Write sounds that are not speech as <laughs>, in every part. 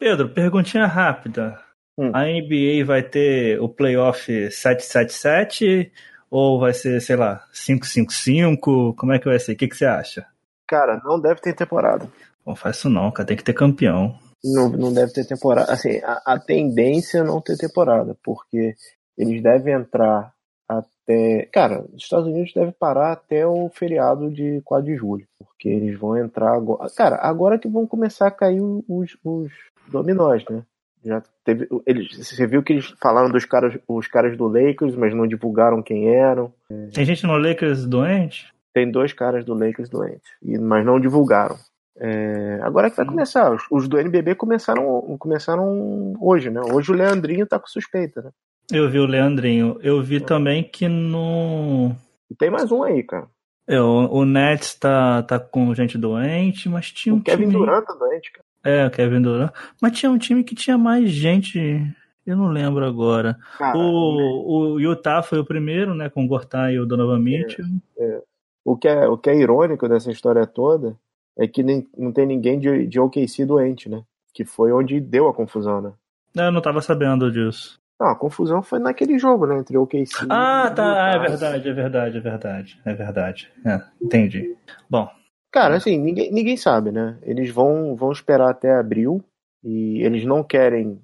Pedro, perguntinha rápida. Hum. A NBA vai ter o playoff 777 ou vai ser, sei lá, 555? Como é que vai ser? O que, que você acha? Cara, não deve ter temporada. Não faz isso não, cara. Tem que ter campeão. Não, não deve ter temporada. Assim, a, a tendência é não ter temporada, porque eles devem entrar até. Cara, os Estados Unidos deve parar até o feriado de 4 de julho. Porque eles vão entrar agora. Cara, agora que vão começar a cair os, os dominós, né? Já teve. Eles, você viu que eles falaram dos caras, os caras do Lakers, mas não divulgaram quem eram. Tem gente no Lakers doente? Tem dois caras do Lakers doentes, mas não divulgaram. É, agora é que vai começar. Os, os, do NBB começaram, começaram hoje, né? Hoje o Leandrinho tá com suspeita, né? Eu vi o Leandrinho. Eu vi é. também que no. E tem mais um aí, cara. É, o, o Nets tá, tá com gente doente, mas tinha um o Kevin time... Durant tá doente, cara. É, o Kevin Durant. Mas tinha um time que tinha mais gente. Eu não lembro agora. o, o Utah foi o primeiro, né? Com o Gortá e o Donovan Mitchell. É, é. O, que é, o que é irônico dessa história toda é que nem, não tem ninguém de, de OKC doente, né? Que foi onde deu a confusão, né? Eu não tava sabendo disso. Não, a confusão foi naquele jogo, né? Entre OKC Ah, tá. É verdade, é verdade, é verdade. É verdade. É, entendi. Bom. Cara, assim, ninguém, ninguém sabe, né? Eles vão, vão esperar até abril e eles não querem,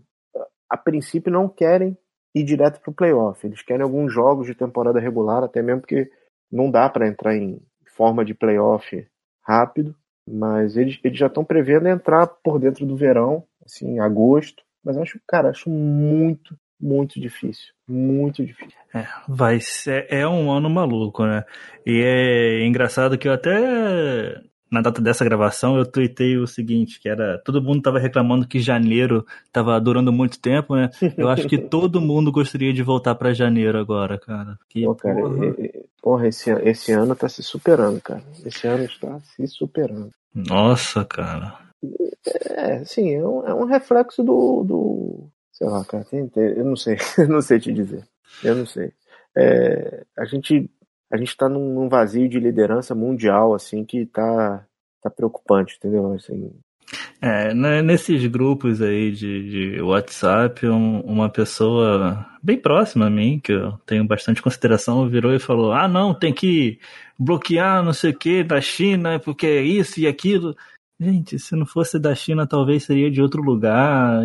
a princípio, não querem ir direto pro playoff. Eles querem alguns jogos de temporada regular, até mesmo porque não dá para entrar em forma de playoff rápido. Mas eles, eles já estão prevendo entrar por dentro do verão, assim, em agosto. Mas acho, cara, acho muito, muito difícil. Muito difícil. É, vai ser. É um ano maluco, né? E é engraçado que eu até. Na data dessa gravação, eu tuitei o seguinte, que era. Todo mundo tava reclamando que janeiro tava durando muito tempo, né? <laughs> Eu acho que todo mundo gostaria de voltar para janeiro agora, cara. Que, Pô, cara, porra, porra esse, esse ano tá se superando, cara. Esse ano está se superando. Nossa, cara. É, sim, é um, é um reflexo do, do. Sei lá, cara, tem, tem, eu não sei, <laughs> eu não sei te dizer. Eu não sei. É, a gente a gente está num, num, vazio de liderança mundial assim que tá tá preocupante, entendeu? Assim, é, né, nesses grupos aí de, de WhatsApp, um, uma pessoa bem próxima a mim, que eu tenho bastante consideração, virou e falou: Ah, não, tem que bloquear não sei o que da China, porque é isso e aquilo. Gente, se não fosse da China, talvez seria de outro lugar,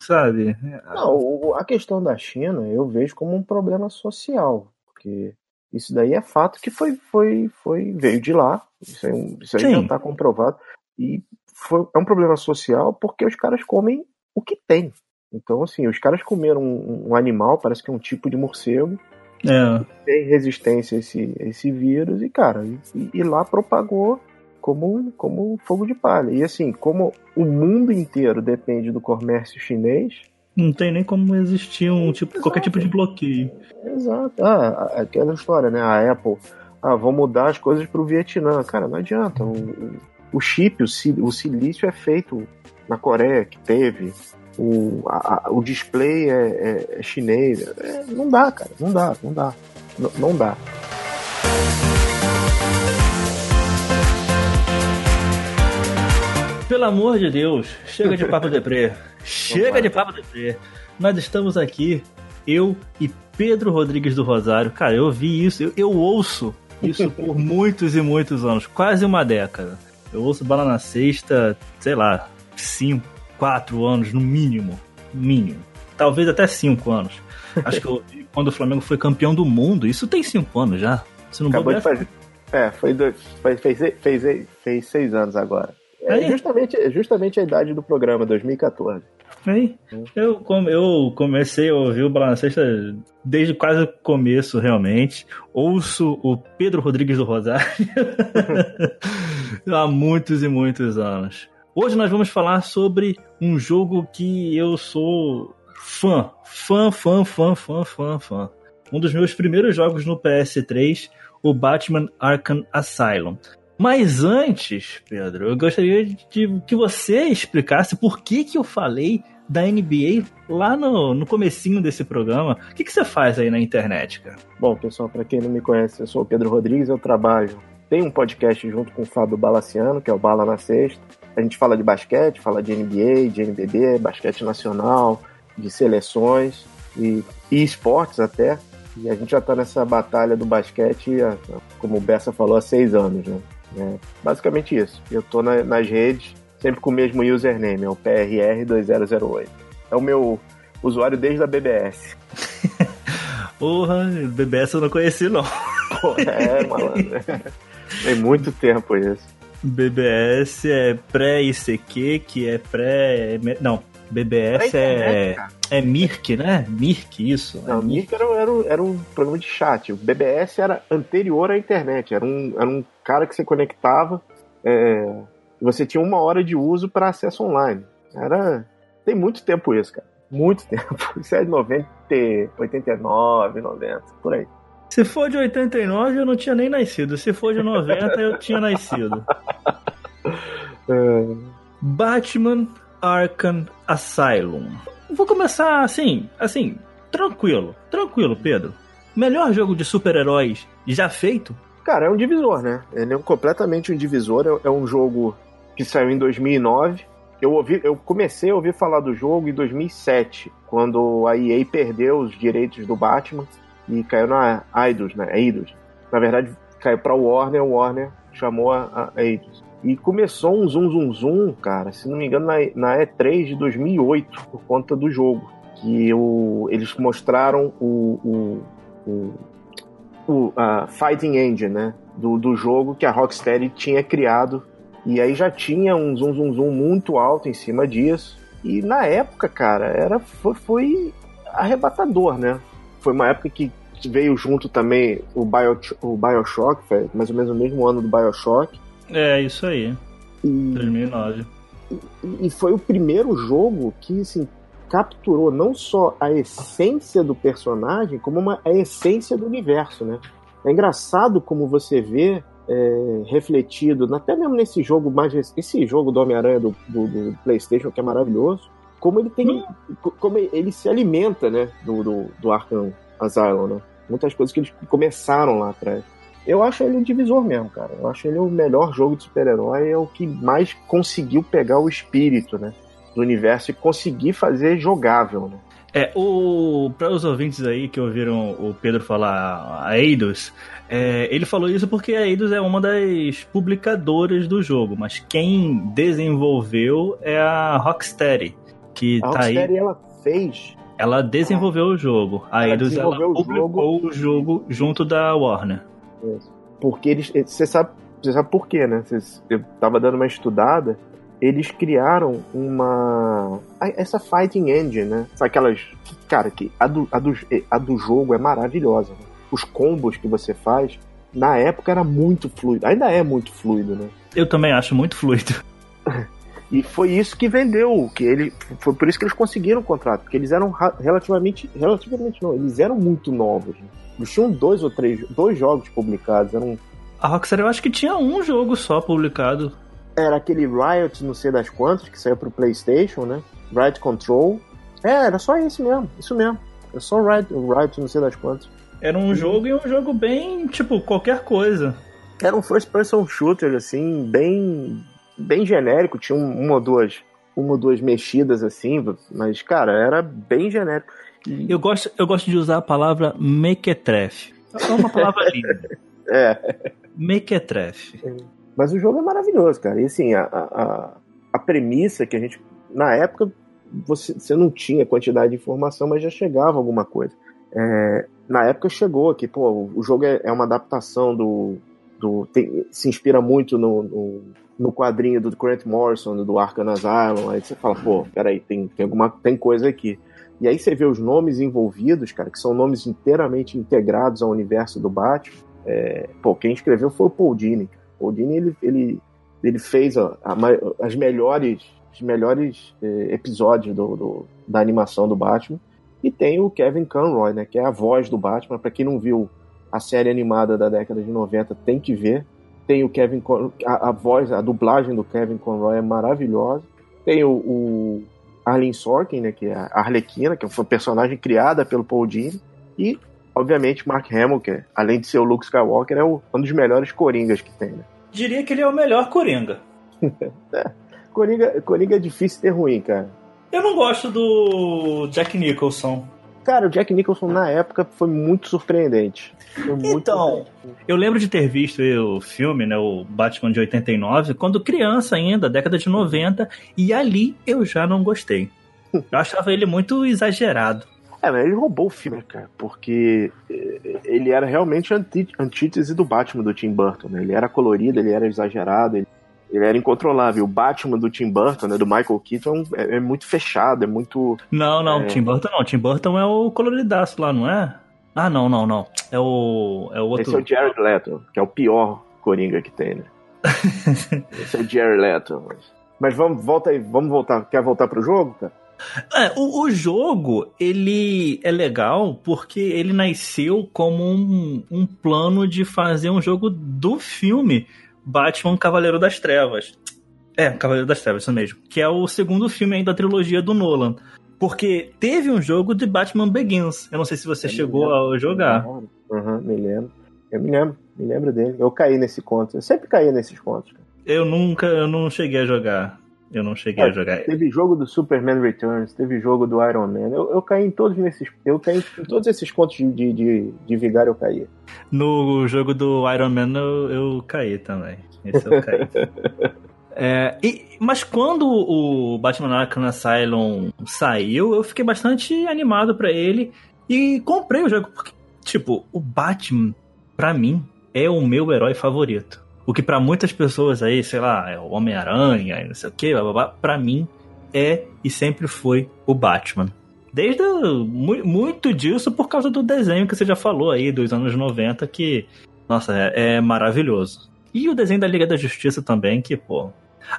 sabe? Não, a questão da China eu vejo como um problema social, porque isso daí é fato que foi, foi, foi veio de lá, isso aí, isso aí já está comprovado. E foi, é um problema social porque os caras comem o que tem. Então, assim, os caras comeram um, um animal, parece que é um tipo de morcego, é. tem resistência a esse, a esse vírus, e, cara, e, e, lá propagou como, como fogo de palha. E assim, como o mundo inteiro depende do comércio chinês. Não tem nem como existir um tipo, Exato. qualquer tipo de bloqueio. Exato. Ah, aquela história, né? A Apple, ah, vou mudar as coisas para o Vietnã. Cara, não adianta. O, o chip, o, o silício é feito na Coreia, que teve. O, a, o display é, é, é chinês. É, não dá, cara. Não dá, não dá. Não dá. Pelo amor de Deus, chega de papo deprê. <laughs> chega de papo deprê. Nós estamos aqui, eu e Pedro Rodrigues do Rosário. Cara, eu vi isso, eu, eu ouço isso <laughs> por muitos e muitos anos, quase uma década. Eu ouço Bala na Sexta, sei lá, 5, 4 anos no mínimo. Mínimo. Talvez até 5 anos. Acho que eu, <laughs> quando o Flamengo foi campeão do mundo, isso tem 5 anos já. Você não Acabou de fazer. É, foi dois, fez, fez, fez seis anos agora. É justamente, justamente a idade do programa, 2014. Aí, eu, eu comecei a ouvir o Bala na Sexta desde quase o começo, realmente. Ouço o Pedro Rodrigues do Rosário <laughs> há muitos e muitos anos. Hoje nós vamos falar sobre um jogo que eu sou fã. Fã, fã, fã, fã, fã, fã. Um dos meus primeiros jogos no PS3, o Batman Arkham Asylum. Mas antes, Pedro, eu gostaria de que você explicasse por que, que eu falei da NBA lá no, no comecinho desse programa. O que, que você faz aí na internet, cara? Bom, pessoal, para quem não me conhece, eu sou o Pedro Rodrigues, eu trabalho, tenho um podcast junto com o Fábio Balaciano, que é o Bala na Sexta. a gente fala de basquete, fala de NBA, de NBB, basquete nacional, de seleções e, e esportes até. E a gente já está nessa batalha do basquete, como o Bessa falou, há seis anos, né? É basicamente isso. Eu tô na, nas redes, sempre com o mesmo username, é o PRR2008. É o meu usuário desde a BBS. <laughs> Porra, BBS eu não conheci não. é, malandro. <laughs> Tem muito tempo isso. BBS é pré-ICQ, que é pré. Não, BBS é, é Mirk, né? Mirk, isso. Não, é Mirk era, era, era, um programa de chat. O BBS era anterior à internet. Era um, era um cara que você conectava. É, você tinha uma hora de uso para acesso online. Era. Tem muito tempo isso, cara. Muito <laughs> tempo. Isso é de 90, 89, 90, por aí. Se for de 89, eu não tinha nem nascido. Se for de 90, eu tinha nascido. <laughs> É... Batman Arkham Asylum. Vou começar assim, assim, tranquilo. Tranquilo, Pedro. Melhor jogo de super-heróis já feito? Cara, é um divisor, né? Ele é completamente um divisor. É um jogo que saiu em 2009. Eu, ouvi, eu comecei a ouvir falar do jogo em 2007, quando a EA perdeu os direitos do Batman e caiu na Eidos, né? Eidos. Na verdade, caiu para Warner, Warner chamou a, a Eidos. E começou um zoom, zoom, zoom, cara, se não me engano, na, na E3 de 2008, por conta do jogo. Que o, eles mostraram o, o, o, a Fighting Engine, né? Do, do jogo que a Rocksteady tinha criado. E aí já tinha um zoom, zoom, zoom muito alto em cima disso. E na época, cara, era, foi, foi arrebatador, né? Foi uma época que veio junto também o, Bio, o Bioshock, mais ou menos o mesmo ano do Bioshock. É, isso aí. E, 2009. E, e foi o primeiro jogo que, assim, capturou não só a essência do personagem, como uma, a essência do universo, né? É engraçado como você vê é, refletido, até mesmo nesse jogo mais esse jogo do Homem-Aranha do, do, do, PlayStation que é maravilhoso, como ele tem, hum. como ele se alimenta, né, do, do, do Arkham Asylum, né? Muitas coisas que eles começaram lá atrás. Eu acho ele um divisor mesmo, cara. Eu acho ele o melhor jogo de super-herói, é o que mais conseguiu pegar o espírito, né? Do universo e conseguir fazer jogável, né? É, o para os ouvintes aí que ouviram o Pedro falar a Eidos, é, ele falou isso porque a Eidos é uma das publicadoras do jogo, mas quem desenvolveu é a Rocksteady, que a tá Rocksteady aí. ela fez. Ela desenvolveu o jogo. A Eidos ela publicou o jogo... o jogo junto da Warner. Porque eles. Você sabe, você sabe por quê, né? eu tava dando uma estudada. Eles criaram uma. Essa Fighting Engine, né? Aquelas. Cara, que a do, a do, a do jogo é maravilhosa. Né? Os combos que você faz, na época era muito fluido. Ainda é muito fluido, né? Eu também acho muito fluido. <laughs> E foi isso que vendeu, que ele foi por isso que eles conseguiram o contrato, porque eles eram relativamente, relativamente não, eles eram muito novos. Né? Eles tinham dois ou três, dois jogos publicados. Eram... A Rockstar eu acho que tinha um jogo só publicado. Era aquele Riot, não sei das quantas, que saiu pro Playstation, né? Riot Control. É, era só esse mesmo, isso mesmo. É só Riot, Riot não sei das quantas. Era um jogo e um jogo bem, tipo, qualquer coisa. Era um first person shooter, assim, bem bem genérico, tinha uma ou duas uma ou duas mexidas assim, mas cara, era bem genérico. Eu gosto, eu gosto de usar a palavra mequetrefe. É uma palavra <laughs> linda. é. Mequetrefe. Mas o jogo é maravilhoso, cara. E assim, a, a, a premissa que a gente. Na época, você, você não tinha quantidade de informação, mas já chegava alguma coisa. É, na época chegou que, pô, o jogo é, é uma adaptação do. do tem, se inspira muito no, no, no, quadrinho do Grant Morrison, do Arkham Asylum. Aí você fala, pô, peraí, tem, tem, alguma, tem coisa aqui. E aí você vê os nomes envolvidos, cara, que são nomes inteiramente integrados ao universo do Batman. É, pô, quem escreveu foi o Paul Dini. Paul Dini, ele, ele, ele fez a, as melhores, os melhores é, episódios do, do, da animação do Batman. E tem o Kevin Conroy, né, que é a voz do Batman. Para quem não viu a série animada da década de 90, tem que ver. Tem o Kevin a, a voz, a dublagem do Kevin Conroy é maravilhosa. Tem o, o Arlene Sorkin, né, que é a Arlequina, que foi uma personagem criada pelo Paul Dini, e, obviamente, Mark Hamill, que além de ser o Luke Skywalker, é o, um dos melhores coringas que tem, né? Diria que ele é o melhor coringa. <laughs> é. Coringa, Coringa é difícil ter ruim, cara. Eu não gosto do Jack Nicholson. Cara, o Jack Nicholson na época foi muito surpreendente. Foi muito Então, surpreendente. Eu lembro de ter visto o filme, né, o Batman de 89, quando criança ainda, década de 90, e ali eu já não gostei. Eu achava ele muito exagerado. É, mas ele roubou o filme, cara, porque eh, ele era realmente antítese do Batman do Tim Burton, né? Ele era colorido, ele era exagerado, ele, ele era incontrolável. O Batman do Tim Burton, né, do Michael Keaton, é, é muito fechado, é muito... Não, não, É. Tim Burton não. Tim Burton é o coloridaço lá, não é? Ah, não, não, não. É o. É o outro. Esse é o Jared Leto, que é o pior Coringa que tem, né? <laughs> Esse é o Jared Leto. Mas, mas vamos, volta aí, vamos voltar. Quer voltar pro jogo, cara? É, o, o jogo, ele é legal porque ele nasceu como um, um plano de fazer um jogo do filme Batman Cavaleiro das Trevas. É, Cavaleiro das Trevas, isso mesmo. Que é o segundo filme aí da trilogia do Nolan. Porque teve um jogo de Batman Begins. Eu não sei se você Eu chegou a jogar. Aham, me lembro. Eu me lembro, me lembro dele. Eu caí nesse conto. Eu sempre caí nesses contos. Eu nunca, eu não cheguei a jogar. Eu não cheguei a É, jogar. Teve jogo do Superman Returns, teve jogo do Iron Man. Eu, eu caí em todos nesses. Eu caí em todos esses contos de, de, de, vigário eu caí. No jogo do Iron Man eu, eu caí também. Esse eu caí. <laughs> É, e- mas quando o Batman Arkham Asylum saiu, eu fiquei bastante animado pra ele e comprei o jogo. Porque, tipo, o Batman, pra mim, é o meu herói favorito. O que pra muitas pessoas aí, sei lá, é o Homem-Aranha, não sei o que, blá, blá, blá, pra mim é e sempre foi o Batman. Desde mu- muito disso por causa do desenho que você já falou aí, dos anos 90, que, nossa, é, é maravilhoso. E o desenho da Liga da Justiça também, que, pô.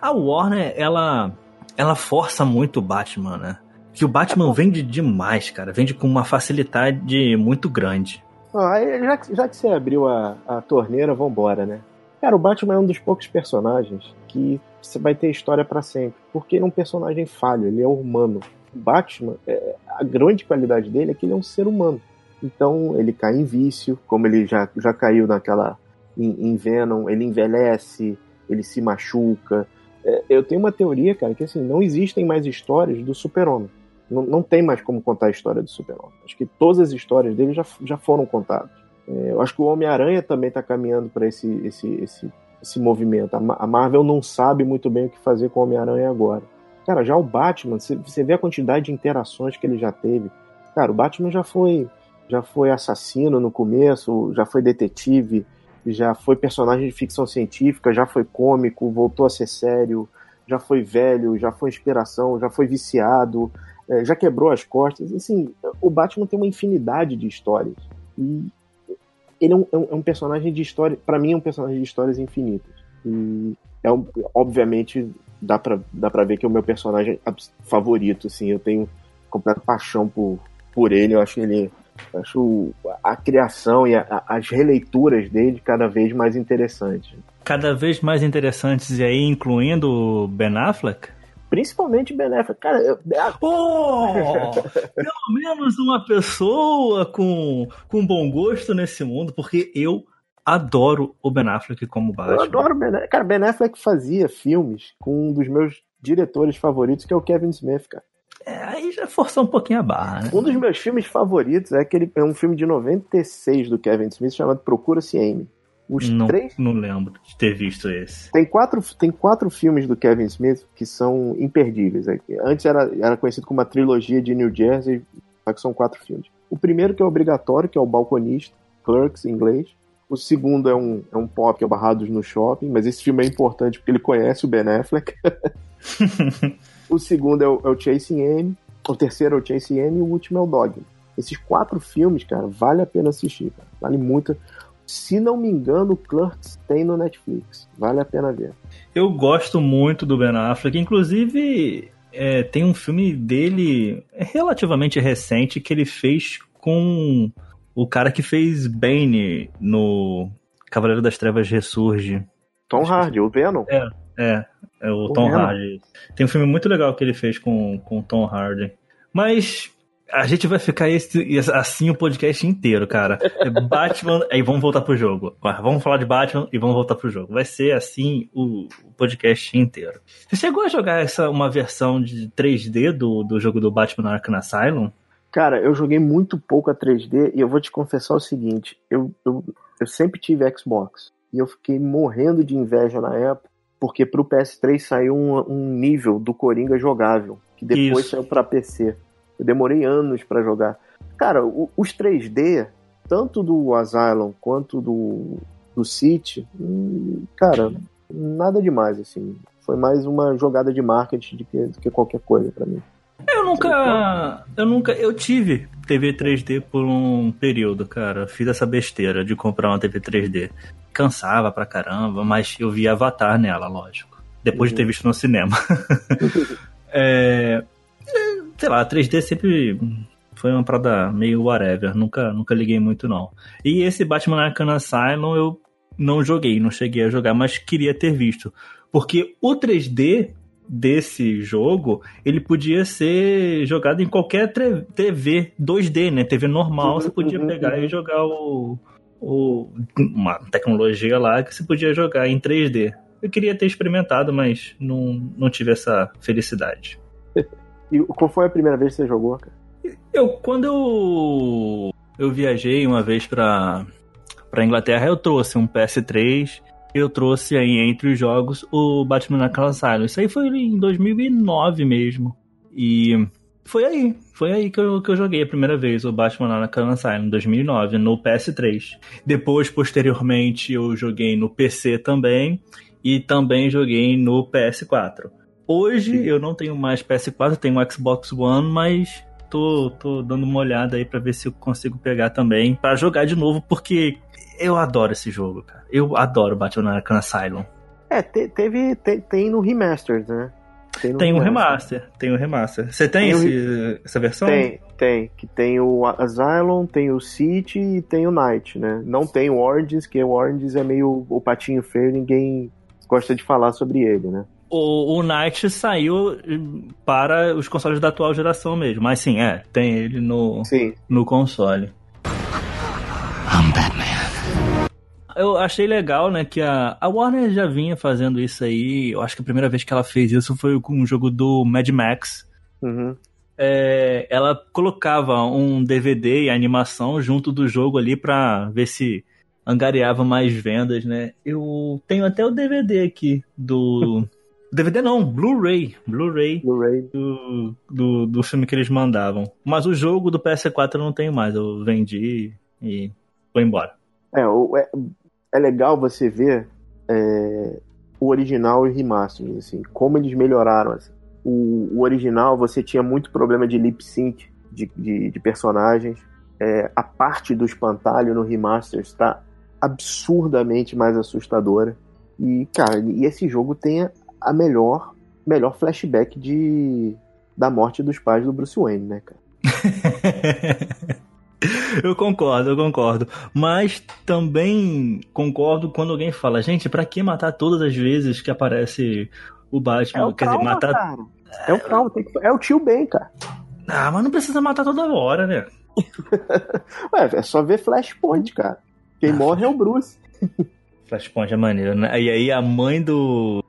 A Warner, ela, ela força muito o Batman, né? Que o Batman vende demais, cara. Vende com uma facilidade muito grande. Ah, aí, já, que- já que você abriu a, a torneira, vambora, né? Cara, o Batman é um dos poucos personagens que você vai ter história pra sempre. Porque ele é um personagem falho, ele é humano. O Batman, é, a grande qualidade dele é que ele é um ser humano. Então ele cai em vício, como ele já, já caiu naquela. Em, em Venom, ele envelhece, ele se machuca. É, eu tenho uma teoria, cara, que assim, não existem mais histórias do Super-Homem. Não, não tem mais como contar a história do Super-Homem. Acho que todas as histórias dele já, já foram contadas. É, eu acho que o Homem-Aranha também está caminhando para esse, esse, esse, esse movimento. A, Ma- a Marvel não sabe muito bem o que fazer com o Homem-Aranha agora. Cara, já o Batman, você- você vê a quantidade de interações que ele já teve. Cara, o Batman já foi, já foi assassino no começo, já foi detetive, já foi personagem de ficção científica, já foi cômico, voltou a ser sério, já foi velho, já foi inspiração, já foi viciado, é, já quebrou as costas. Assim, o Batman tem uma infinidade de histórias. E ele é um, é um- é um personagem de história, para mim é um personagem de histórias infinitas. E é um- obviamente dá pra, dá ver que é o meu personagem favorito, assim, eu tenho completa paixão por, por ele, eu acho ele acho a criação e a- as releituras dele cada vez mais interessantes. Cada vez mais interessantes, e aí incluindo Ben Affleck. Principalmente Ben Affleck. Cara, eu- Oh! Pelo menos uma pessoa com, com bom gosto nesse mundo, porque eu adoro o Ben Affleck como Batman. eu adoro Ben Affleck. Cara, Ben Affleck fazia filmes com um dos meus diretores favoritos, que é o Kevin Smith, cara. É, aí já forçou um pouquinho a barra, né? Um dos meus filmes favoritos é aquele é um filme de 96 do Kevin Smith chamado Procura-se Amy. Os Não, três não lembro de ter visto esse. tem quatro, tem quatro filmes do Kevin Smith que são imperdíveis. É Antes era, era conhecido como uma trilogia de New Jersey, só que são quatro filmes. O primeiro que é obrigatório, que é o Balconista, Clerks em inglês. O segundo é um, é um pop, que é Barrados no Shopping, mas esse filme é importante porque ele conhece o Ben Affleck. <laughs> o segundo é o, é o Chasing Amy, o terceiro é o Chasing Amy e o último é o Dogma. Esses quatro filmes, cara, vale a pena assistir, cara. Vale muito. Se não me engano, Clerks tem no Netflix. Vale a pena ver. Eu gosto muito do Ben Affleck, inclusive é, tem um filme dele relativamente recente que ele fez com o cara que fez Bane no Cavaleiro das Trevas Ressurge. Tom Hardy, o Venom. É, é o O Tom Venom. Hardy. Tem um filme muito legal que ele fez com com o Tom Hardy. Mas A gente vai ficar esse, assim o podcast inteiro, cara. É Batman, <laughs> aí vamos voltar pro jogo. Vamos falar de Batman e vamos voltar pro jogo. Vai ser assim o, podcast inteiro. Você chegou a jogar essa uma versão de 3D do, do jogo do Batman Arkham Asylum? Cara, eu joguei muito pouco a 3D e eu vou te confessar o seguinte: eu, eu, eu sempre tive Xbox e eu fiquei morrendo de inveja na época porque pro PS3 saiu um, um nível do Coringa jogável que depois Isso. saiu para PC. Eu demorei anos para jogar. Cara, o, os 3D, tanto do Asylum quanto do, do City, hum, cara, nada demais, assim. Foi mais uma jogada de marketing do que, do que qualquer coisa para mim. Eu nunca. Eu nunca. Eu tive TV 3D por um período, cara. Fiz essa besteira de comprar uma TV 3D. Cansava pra caramba, mas eu vi Avatar nela, lógico. Depois uhum. de ter uhum. visto no cinema. <laughs> é, sei lá, 3D sempre foi uma parada meio whatever, nunca, nunca liguei muito não. E esse Batman Arkham Asylum eu não joguei, não cheguei a jogar, mas queria ter visto. Porque o 3D desse jogo, ele podia ser jogado em qualquer TV 2D, né? TV normal, uhum, você podia uhum, pegar uhum. e jogar o, o, uma tecnologia lá que você podia jogar em 3D. Eu queria ter experimentado, mas não, não tive essa felicidade. E qual foi a primeira vez que você jogou, cara? Eu, quando eu, eu viajei uma vez pra, pra Inglaterra, eu trouxe um PS3, eu trouxe aí entre os jogos o Batman Arkham Asylum. Isso aí foi em 2009 mesmo. E foi aí, foi aí que eu, que eu joguei a primeira vez o Batman Arkham Asylum, em 2009, no PS3. Depois, posteriormente, eu joguei no PC também e também joguei no PS4. Hoje eu não tenho mais PS4, tenho um Xbox One, mas tô, tô dando uma olhada aí para ver se eu consigo pegar também para jogar de novo, porque eu adoro esse jogo, cara. Eu adoro Batman Arkham Asylum. É, te, teve, te, tem no Remastered, né? Tem, tem um remaster, tem um remaster. Você tem, tem esse, essa versão? Tem, tem. Que tem o Asylum, tem o City e tem o Night, né? Não tem o Oranges, que o Oranges é meio o patinho feio, ninguém gosta de falar sobre ele, né? O, o Knight saiu para os consoles da atual geração mesmo. Mas sim, é, tem ele no, sim. no console. I'm Batman. Eu achei legal, né, que a, a Warner já vinha fazendo isso aí. Eu acho que a primeira vez que ela fez isso foi com um jogo do Mad Max. Uhum. É, ela colocava um DVD e animação junto do jogo ali pra ver se angariava mais vendas, né? Eu tenho até o DVD aqui do DVD não, Blu-ray. Blu-ray Blu do, do, do, filme que eles mandavam. Mas o jogo do PS4 eu não tenho mais. Eu vendi e foi embora. É, é, é legal você ver é, o original e o remaster, assim, como eles melhoraram. Assim. O, o, original você tinha muito problema de lip sync de, de, de personagens. É, a parte do espantalho no remaster está absurdamente mais assustadora. E, cara, e esse jogo tem a melhor, melhor flashback de, da morte dos pais do Bruce Wayne, né, cara? <laughs> eu concordo, eu concordo. Mas também concordo quando alguém fala, gente, para que matar todas as vezes que aparece o Batman? É o Quer trauma, dizer, matar. Cara. É o trauma, que... é o tio Ben, cara. Ah, mas não precisa matar toda hora, né? <laughs> Ué, é só ver Flashpoint, cara. Quem ah, morre é o Bruce. Flashpoint é maneiro, né? E aí a mãe do,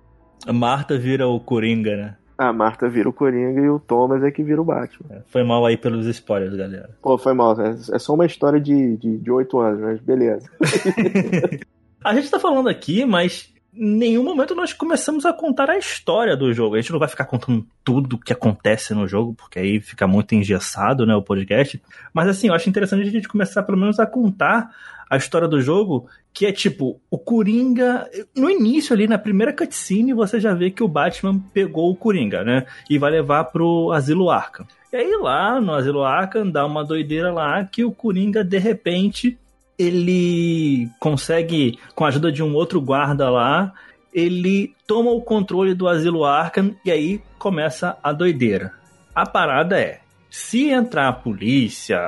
a Marta vira o Coringa, né? A Marta vira o Coringa e o Thomas é que vira o Batman. É, foi mal aí pelos spoilers, galera. Pô, foi mal. É, é só uma história de, de, de 8 anos, mas beleza. <laughs> a gente tá falando aqui, mas em nenhum momento nós começamos a contar a história do jogo. A gente não vai ficar contando tudo que acontece no jogo, porque aí fica muito engessado, né, o podcast. Mas assim, eu acho interessante a gente começar pelo menos a contar a história do jogo, que é tipo, o Coringa. No início, ali, na primeira cutscene, você já vê que o Batman pegou o Coringa, né? E vai levar pro Asilo Arkham. E aí lá no Asilo Arkham dá uma doideira lá que o Coringa, de repente, ele consegue, com a ajuda de um outro guarda lá, ele toma o controle do Asilo Arkham e aí começa a doideira. A parada é, se entrar a polícia,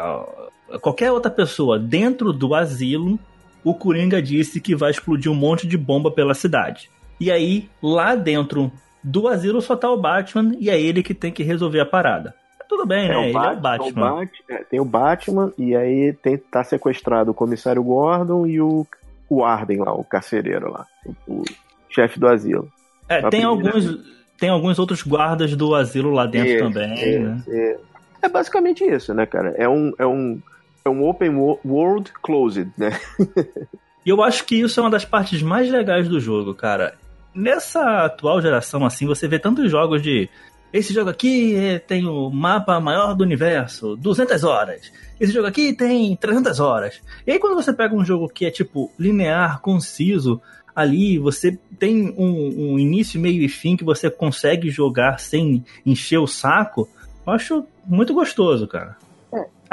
qualquer outra pessoa dentro do asilo, o Coringa disse que vai explodir um monte de bomba pela cidade. E aí, lá dentro do asilo só tá o Batman e é ele que tem que resolver a parada. Tudo bem, né? É o Ele é o Bat- Batman. o Bat- é, tem o Batman e aí tem, tá sequestrado o comissário Gordon e o, o Arden lá, o carcereiro lá, o, o chefe do asilo. É, a tem primeira. alguns, tem alguns outros guardas do asilo lá dentro É, também, é, né? é. É basicamente isso, né, cara? É um, é um, é um open wo- world closed, né? E eu acho que isso é uma das partes mais legais do jogo, cara. Nessa atual geração, assim, você vê tantos jogos de. Esse jogo aqui tem o mapa maior do universo, 200 horas. Esse jogo aqui tem 300 horas. E aí, quando você pega um jogo que é, tipo, linear, conciso, ali você tem um, um início, meio e fim que você consegue jogar sem encher o saco, eu acho muito gostoso, cara.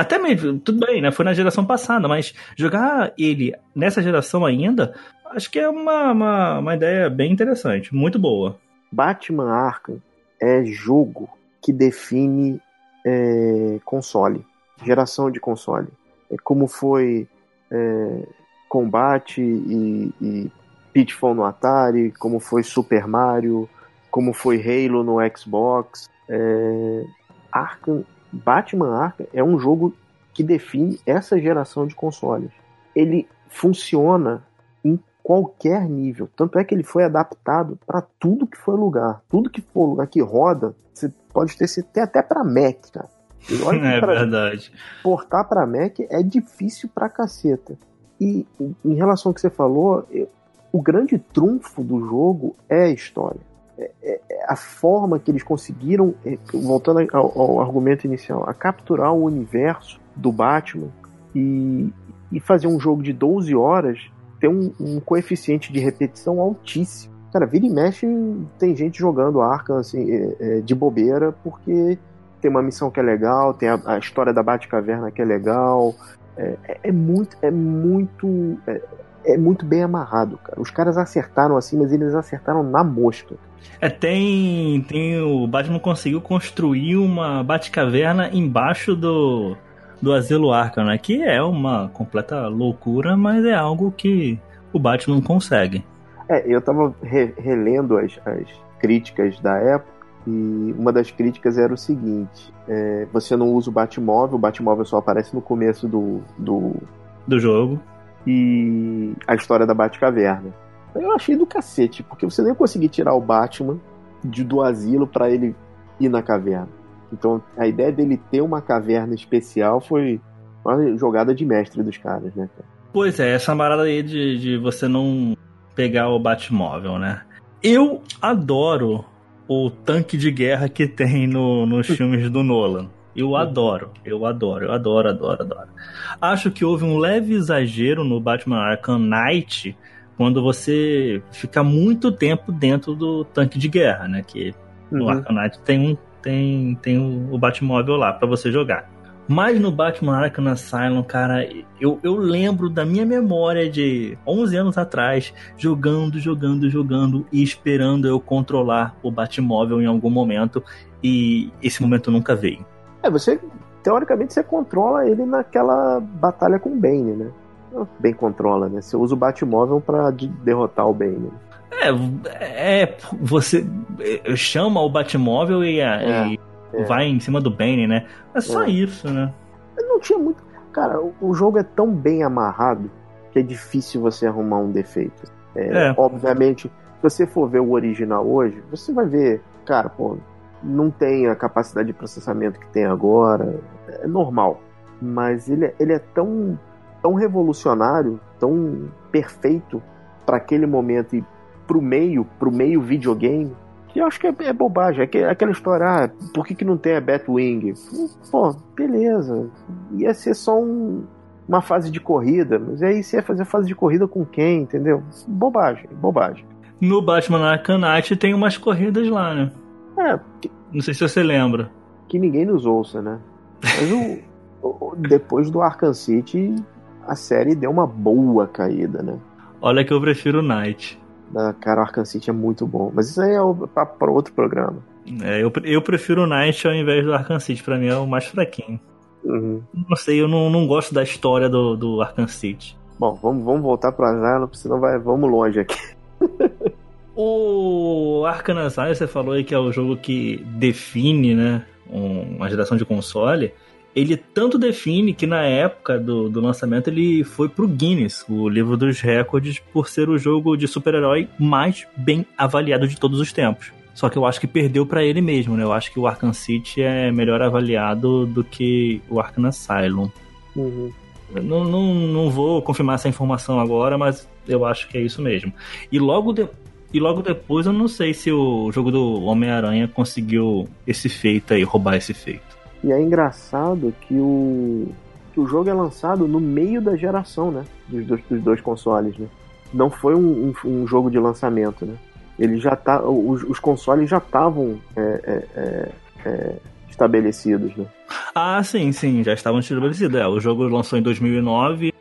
Até mesmo, tudo bem, né? Foi na geração passada, mas jogar ele nessa geração ainda, acho que é uma, uma, uma ideia bem interessante, muito boa. Batman Arkham é jogo que define é, console, geração de console. É como foi é, Combate e, e Pitfall no Atari, como foi Super Mario, como foi Halo no Xbox. É, Arkham, Batman Arkham é um jogo que define essa geração de consoles. Ele funciona em qualquer nível. Tanto é que ele foi adaptado para tudo que for lugar. Tudo que for lugar que roda, você pode ter, tem até para Mac, cara. <laughs> É pra- verdade. portar para Mac é difícil pra caceta. E em relação ao que você falou, eu- o grande trunfo do jogo é a história. É, é- é a forma que eles conseguiram, voltando ao, ao argumento inicial, a capturar o universo do Batman e, e fazer um jogo de 12 horas ter um, um coeficiente de repetição altíssimo. Cara, vira e mexe, tem gente jogando Arkham assim, de bobeira, porque tem uma missão que é legal, tem a, a história da Batcaverna que é legal. É, é- é muito, é muito, é, é muito bem amarrado, cara. Os caras acertaram assim, mas eles acertaram na mosca. É, tem, tem. O Batman conseguiu construir uma Batcaverna embaixo do, do Asilo Arkham, né? Que é uma completa loucura, mas é algo que o Batman consegue. É, eu tava re- relendo as, as críticas da época e uma das críticas era o seguinte: é, você não usa o Batmóvel, o Batmóvel só aparece no começo do, do Do jogo. E a história da Batcaverna. Eu achei do cacete, porque você nem conseguir tirar o Batman de, do asilo pra ele ir na caverna. Então a ideia dele ter uma caverna especial foi uma jogada de mestre dos caras, né? Pois é, essa parada aí de, de você não pegar o Batmóvel, né? Eu adoro o tanque de guerra que tem no, nos filmes do Nolan. Eu adoro, eu adoro, eu adoro, adoro, adoro. Acho que houve um leve exagero no Batman Arkham Knight quando você fica muito tempo dentro do tanque de guerra, né? Que no Uhum. Arkham Knight tem um tem, tem o, o Batmóvel lá pra você jogar. Mas no Batman Arkham Asylum, cara, eu, eu lembro da minha memória de 11 anos atrás, jogando, jogando, jogando e esperando eu controlar o Batmóvel em algum momento, e esse momento nunca veio. É, você teoricamente você controla ele naquela batalha com o Bane, né? Bem controla, né? Você usa o Batmóvel pra de- derrotar o Bane. É, é você é, chama o Batmóvel e, É, e é. vai em cima do Bane, né? É só É. isso, né? Não tinha muito. Cara, o, o jogo é tão bem amarrado que é difícil você arrumar um defeito. É, É. Obviamente, se você for ver o original hoje, você vai ver, cara, pô, não tem a capacidade de processamento que tem agora. É normal. Mas ele, é- ele é tão, tão revolucionário, tão perfeito para aquele momento e pro meio, pro meio videogame, que eu acho que é, é bobagem. É que- aquela história, ah, por que, que não tem a Batwing? Pô, beleza. Ia ser só um- uma fase de corrida, mas aí você ia fazer fase de corrida com quem, entendeu? Bobagem, bobagem. No Batman Arkham Knight tem umas corridas lá, né? É, que, Não sei se você lembra. que ninguém nos ouça, né? Mas <laughs> o, o- depois do Arkham City, a série deu uma boa caída, né? Olha que eu prefiro o Knight. Da, cara, o Arkham City é muito bom. Mas isso aí é pra, pra outro programa. É, eu, eu prefiro o Knight ao invés do Arkham City. Pra mim é o mais fraquinho. Uhum. Não sei, eu não, não gosto da história do, do Arkham City. Bom, vamos, vamos voltar pro Asylum, senão vai, vamos longe aqui. O Arkham Asylum, você falou aí que é o jogo que define, né? um, uma geração de console, ele tanto define que na época do, do lançamento ele foi pro Guinness, o livro dos recordes, por ser o jogo de super-herói mais bem avaliado de todos os tempos. Só que eu acho que perdeu para ele mesmo, né? Eu acho que o Arkham City é melhor avaliado do que o Arkham Asylum. Uhum. Não, não, não vou confirmar essa informação agora, mas eu acho que é isso mesmo. E logo, de, e logo depois eu não sei se o jogo do Homem-Aranha conseguiu esse feito aí, roubar esse feito. E é engraçado que o, que o jogo é lançado no meio da geração, né? Dos dois, dos dois consoles, né? Não foi um, um, um jogo de lançamento, né? Ele já tá, os, os consoles já estavam é, é, é, é estabelecidos, né? Ah, sim, sim, já estavam estabelecidos. É, o jogo lançou em 2009,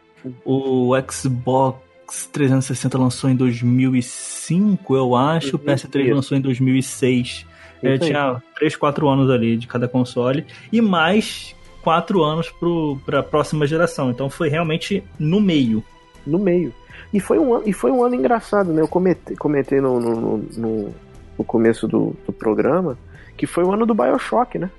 o Xbox 360 lançou em 2005, eu acho, o PS3 lançou em 2006. É, tinha 3, 4 anos ali de cada console e mais 4 anos para a próxima geração. Então foi realmente no meio. No meio. E foi um, e foi um ano engraçado, né? Eu comentei, comentei no, no, no, no começo do, do programa que foi o ano do Bioshock, né?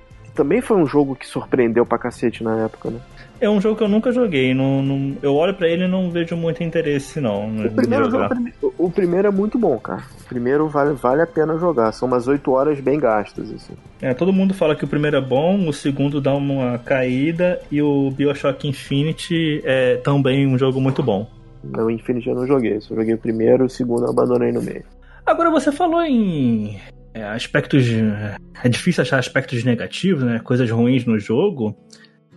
Também foi um jogo que surpreendeu pra cacete na época, né? É um jogo que eu nunca joguei. Não, não eu olho para ele e não vejo muito interesse, não. O primeiro, jogo, o primeiro é muito bom, cara. O primeiro vale, vale a pena jogar. São umas 8 horas bem gastas, assim. É, todo mundo fala que o primeiro é bom, o segundo dá uma caída e o Bioshock Infinity é também um jogo muito bom. Não, o Infinity eu não joguei. Só joguei o primeiro, o segundo eu abandonei no meio. Agora você falou em é, aspectos. É difícil achar aspectos negativos, né? Coisas ruins no jogo.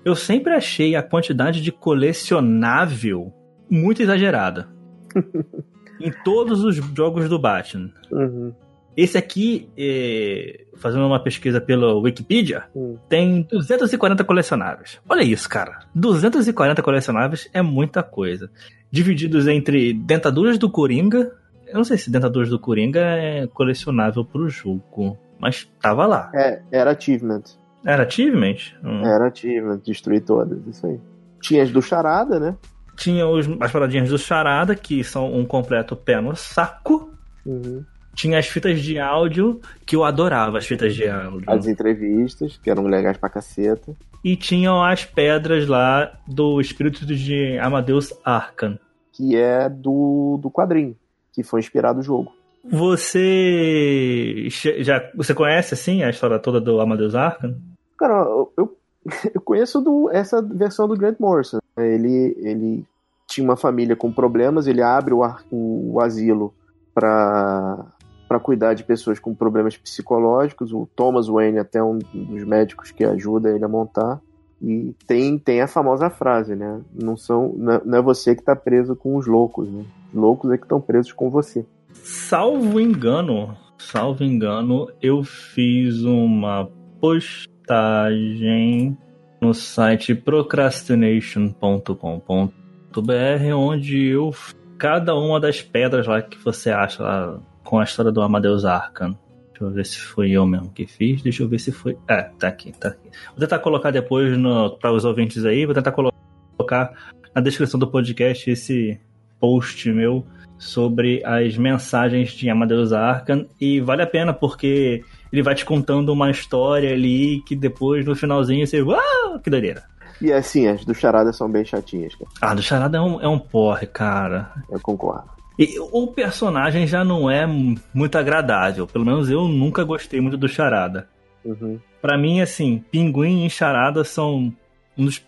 Eu sempre achei a quantidade de colecionável muito exagerada. <laughs> em todos os jogos do Batman. Uhum. Esse aqui, é, fazendo uma pesquisa pela Wikipedia, uhum. tem 240 colecionáveis. Olha isso, cara. 240 colecionáveis é muita coisa. Divididos entre dentaduras do Coringa, eu não sei se Dentadores do Coringa é colecionável pro jogo, mas tava lá. É, era achievement. Era achievement? Hum. Era achievement, destruir todas, isso aí. Tinha as do Charada, né? Tinha os, as paradinhas do Charada, que são um completo pé no saco. Uhum. Tinha as fitas de áudio, que eu adorava as fitas de áudio. As entrevistas, que eram legais pra caceta. E tinham as pedras lá do espírito de Amadeus Arkham. Que é do, do quadrinho que foi inspirado o jogo. Você já você conhece assim a história toda do Amadeus Arkham? Cara, eu, eu <laughs> conheço do, essa versão do Grant Morrison. Ele ele tinha uma família com problemas, ele abre o, o, o asilo para para cuidar de pessoas com problemas psicológicos. O Thomas Wayne até um dos médicos que ajuda ele a montar. E tem, tem a famosa frase, né? Não, são, não é você que está preso com os loucos, né? Os loucos é que estão presos com você. Salvo engano, salvo engano, eu fiz uma postagem no site procrastination.com.br onde eu cada uma das pedras lá que você acha lá com a história do Amadeus Arcan Deixa eu ver se foi eu mesmo que fiz. Deixa eu ver se foi. É, tá aqui, tá aqui. Vou tentar colocar depois para os ouvintes aí. Vou tentar colocar na descrição do podcast esse post meu sobre as mensagens de Amadeus Arcan. E vale a pena porque ele vai te contando uma história ali que depois no finalzinho você. Uau, que doideira! E assim, as do Charada são bem chatinhas, cara. Ah, do Charada é um, é um porre, cara. Eu concordo. E o personagem já não é muito agradável. Pelo menos eu nunca gostei muito do Charada. Uhum. Para mim, assim, Pinguim e Charada são um dos,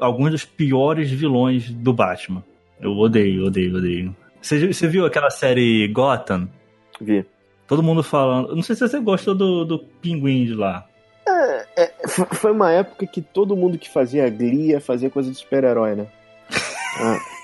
alguns dos piores vilões do Batman. Eu odeio, odeio, odeio. Você, você viu aquela série Gotham? Vi. Todo mundo falando. Não sei se você gostou do, do Pinguim de lá. É, é, foi uma época que todo mundo que fazia Glee fazia coisa de super-herói, né? <laughs> ah.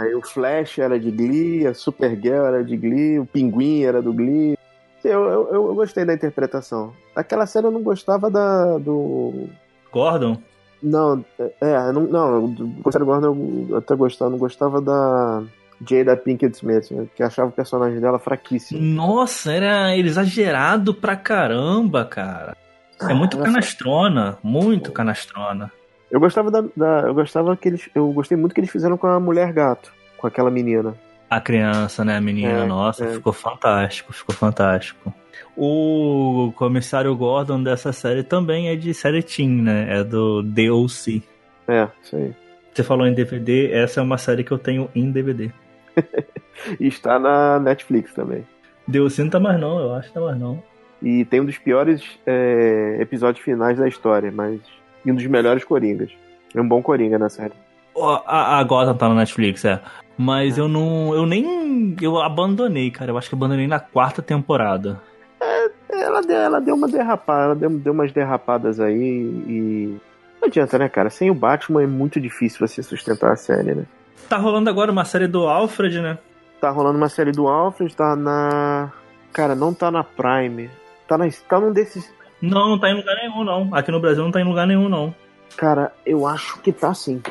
Aí o Flash era de Glee, a Supergirl era de Glee, o Pinguim era do Glee. Eu, eu, eu gostei da interpretação. Aquela série eu não gostava da do. Gordon? Não, é, não, não do Gordon eu até gostava, não gostava da. Jada Pinkett Smith, né, que achava o personagem dela fraquíssimo. Nossa, era exagerado pra caramba, cara. É muito ah, canastrona, muito canastrona. Eu gostava da, da, eu gostava que eles, eu gostei muito que eles fizeram com a mulher gato, com aquela menina. A criança, né, a menina, é, nossa, é. ficou fantástico, ficou fantástico. O comissário Gordon dessa série também é de série Teen, né? É do DLC. É, isso aí. Você falou em DVD, essa é uma série que eu tenho em DVD. <laughs> e está na Netflix também. DLC não tá mais não, eu acho que tá mais não. E tem um dos piores é, episódios finais da história, mas. E um dos melhores Coringas. É um bom Coringa na série. A, a Gotham tá na Netflix, é. Mas é. eu não. Eu nem. Eu abandonei, cara. Eu acho que abandonei na quarta temporada. É, ela deu, ela deu uma derrapada, ela deu, deu umas derrapadas aí e. Não adianta, né, cara? Sem o Batman é muito difícil você sustentar a série, né? Tá rolando agora uma série do Alfred, né? Tá rolando uma série do Alfred, tá na. Cara, não tá na Prime. Tá, na, tá num desses. Não, não tá em lugar nenhum, não. Aqui no Brasil não tá em lugar nenhum, não. Cara, eu acho que tá sim.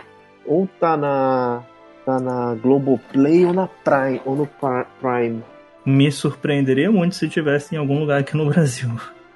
Ou tá na. Tá na Globoplay ou na Prime. Ou no Prime. Me surpreenderia muito se tivesse em algum lugar aqui no Brasil.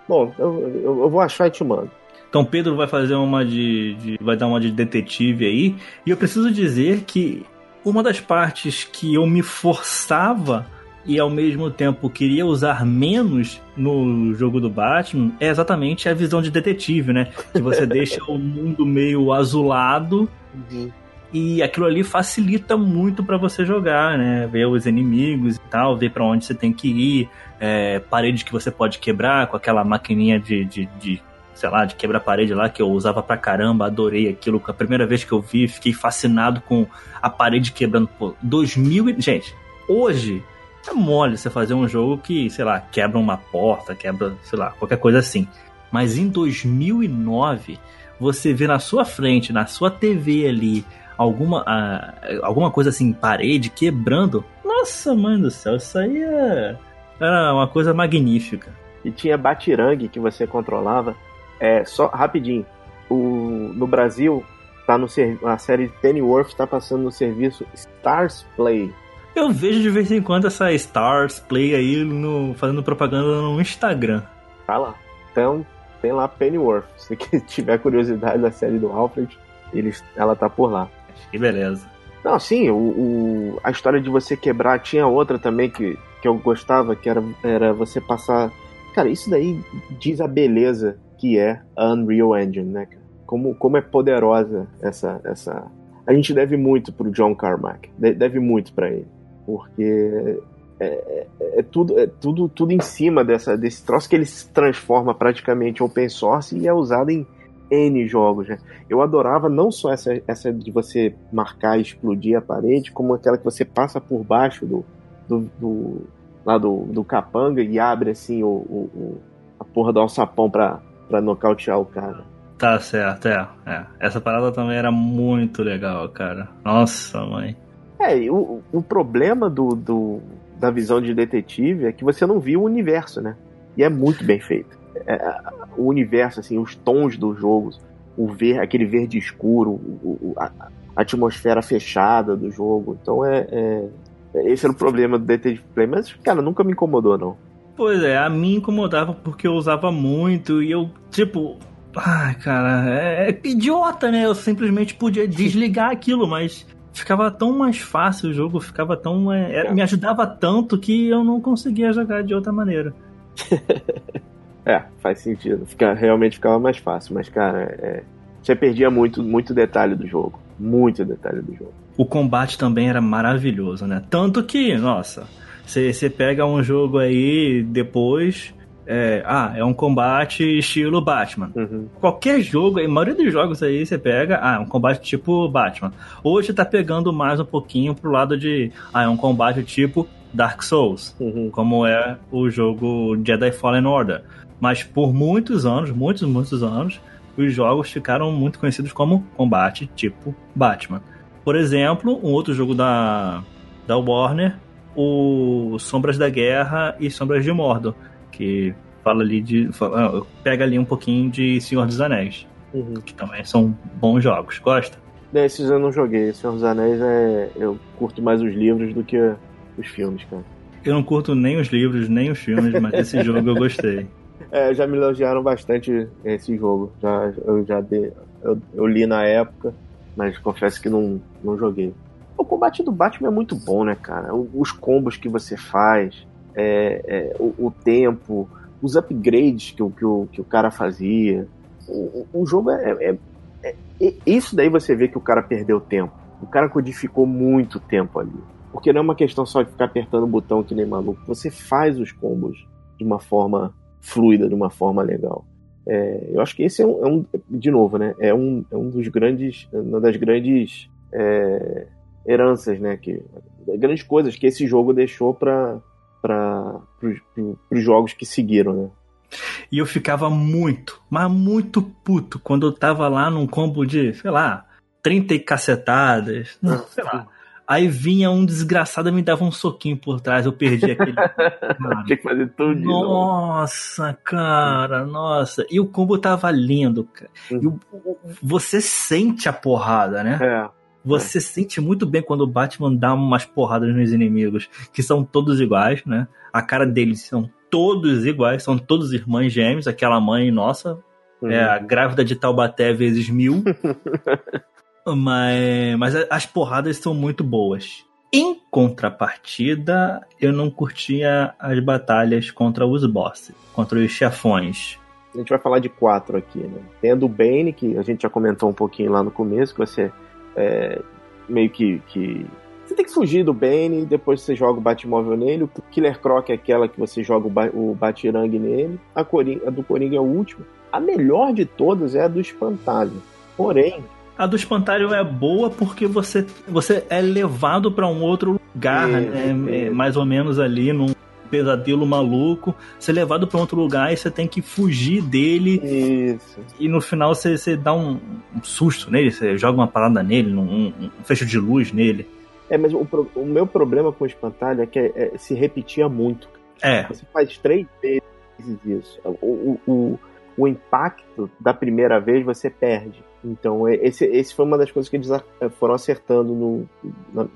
Bom, eu, eu, eu vou achar e te mando. Então Pedro vai fazer uma de, de, vai dar uma de detetive aí, e eu preciso dizer que uma das partes que eu me forçava e ao mesmo tempo queria usar menos no jogo do Batman é exatamente a visão de detetive, né? Que você <laughs> deixa o mundo meio azulado uhum. e aquilo ali facilita muito para você jogar, né? Ver os inimigos e tal, ver para onde você tem que ir, é, paredes que você pode quebrar com aquela maquininha de, de, de sei lá, de quebra-parede lá que eu usava pra caramba, adorei aquilo. A primeira vez que eu vi, fiquei fascinado com a parede quebrando. Pô, 2000 Gente, hoje é mole você fazer um jogo que, sei lá, quebra uma porta, quebra, sei lá, qualquer coisa assim. Mas em 2009, você vê na sua frente, na sua TV ali, alguma, uh, alguma coisa assim, parede quebrando. Nossa, mãe do céu, isso aí é, era uma coisa magnífica. E tinha Batirangue que você controlava. É, só rapidinho. O, no Brasil, tá no a série Pennyworth está passando no serviço Stars Play. Eu vejo de vez em quando essa Stars Play aí no, fazendo propaganda no Instagram. Tá lá. Então, tem lá Pennyworth. Se você <laughs> tiver curiosidade da série do Alfred, eles, ela tá por lá. Que beleza. Não, sim, o, o, a história de você quebrar tinha outra também que, que eu gostava, que era, era você passar. Cara, isso daí diz a beleza que é a Unreal Engine, né? Como, como é poderosa essa, essa. A gente deve muito pro John Carmack, deve muito para ele porque é, é, é, tudo, é tudo, tudo em cima dessa, desse troço que ele se transforma praticamente open source e é usado em N jogos. Né? Eu adorava não só essa, essa de você marcar e explodir a parede, como aquela que você passa por baixo do, do, do lá do, do capanga e abre assim o, o, o a porra do alçapão pra, pra nocautear o cara. Tá certo, é, é. Essa parada também era muito legal, cara. Nossa, mãe. É, o, o problema do, do, da visão de detetive é que você não viu o universo, né? E é muito bem feito. É, o universo, assim, os tons dos jogos, o ver, aquele verde escuro, o, a, a, atmosfera fechada do jogo. Então é, é, Esse era o problema do Detetive Play, mas, cara, nunca me incomodou, não. Pois é, a mim incomodava porque eu usava muito e eu, tipo. Ai, cara, é, é idiota, né? Eu simplesmente podia desligar aquilo, mas ficava tão mais fácil o jogo, ficava tão. É, me ajudava tanto que eu não conseguia jogar de outra maneira. <laughs> é, faz sentido. Fica, realmente ficava mais fácil, mas, cara, é, você perdia muito, muito detalhe do jogo. Muito detalhe do jogo. O combate também era maravilhoso, né? Tanto que, nossa, você pega um jogo aí depois é, ah, é um combate estilo Batman. Uhum. Qualquer jogo, a maioria dos jogos aí você pega, ah, é um combate tipo Batman. Hoje tá pegando mais um pouquinho pro lado de, ah, é um combate tipo Dark Souls, uhum. como é o jogo Jedi Fallen Order. Mas por muitos anos, muitos, muitos anos, os jogos ficaram muito conhecidos como combate tipo Batman. Por exemplo, um outro jogo da, da Warner, o Sombras da Guerra e Sombras de Mordor que fala ali de. Fala, ah, pega ali um pouquinho de Senhor dos Anéis. Uhum. Que também são bons jogos. Gosta? Desses eu não joguei. Senhor dos Anéis é. Eu curto mais os livros do que os filmes, cara. Eu não curto nem os livros, nem os filmes, mas esse <laughs> jogo eu gostei. É, já me elogiaram bastante esse jogo. Já, eu já dei, eu, eu, li na época, mas confesso que não, não joguei. O combate do Batman é muito bom, né, cara? Os combos que você faz, é, é, o, o, tempo, os upgrades que o, que o, que o cara fazia. O, o jogo é, é, é, é, Isso daí você vê que o cara perdeu tempo. O cara codificou muito tempo ali. Porque não é uma questão só de ficar apertando o botão que nem maluco. Você faz os combos de uma forma fluida, de uma forma legal. É, eu acho que esse é um, é um, de novo, né? É um, é um dos grandes, uma das grandes é, heranças, né? Que grandes coisas que esse jogo deixou para para os jogos que seguiram, né? E eu ficava muito, mas muito puto quando eu tava lá num combo de, sei lá, 30 cacetadas, não, sei lá. Aí vinha um desgraçado e me dava um soquinho por trás, eu perdi aquele. <laughs> Tinha que fazer tudo. Nossa, cara, nossa. E o combo tava lindo, cara. E o, você sente a porrada, né? É. Você é. sente muito bem quando o Batman dá umas porradas nos inimigos, que são todos iguais, né? A cara deles são todos iguais, são todos irmãs gêmeos, aquela mãe nossa, uhum. é a grávida de Taubaté vezes mil. <laughs> Mas, mas as porradas são muito boas. Em contrapartida, eu não curtia as batalhas contra os bosses, contra os chefões. A gente vai falar de quatro aqui, né? Tem a do Bane, que a gente já comentou um pouquinho lá no começo, que você é, meio que, que. Você tem que fugir do Bane, e depois você joga o Batmóvel nele. O Killer Croc é aquela que você joga o, ba o Batirang nele. A, Coringa, a do Coringa é o último. A melhor de todas é a do Espantalho. Porém, a do espantalho é boa porque você, você é levado para um outro lugar, é, né? É, mais ou menos ali num pesadelo maluco. É levado para outro lugar e você tem que fugir dele. Isso. E no final você, você dá um, um susto nele, você joga uma parada nele, um, um fecho de luz nele. É, mas o, o meu problema com o espantalho é que é, é, se repetia muito. É. Você faz três vezes isso. O, o, o, impacto da primeira vez você perde. Então, é, esse, esse foi uma das coisas que eles foram acertando no, na,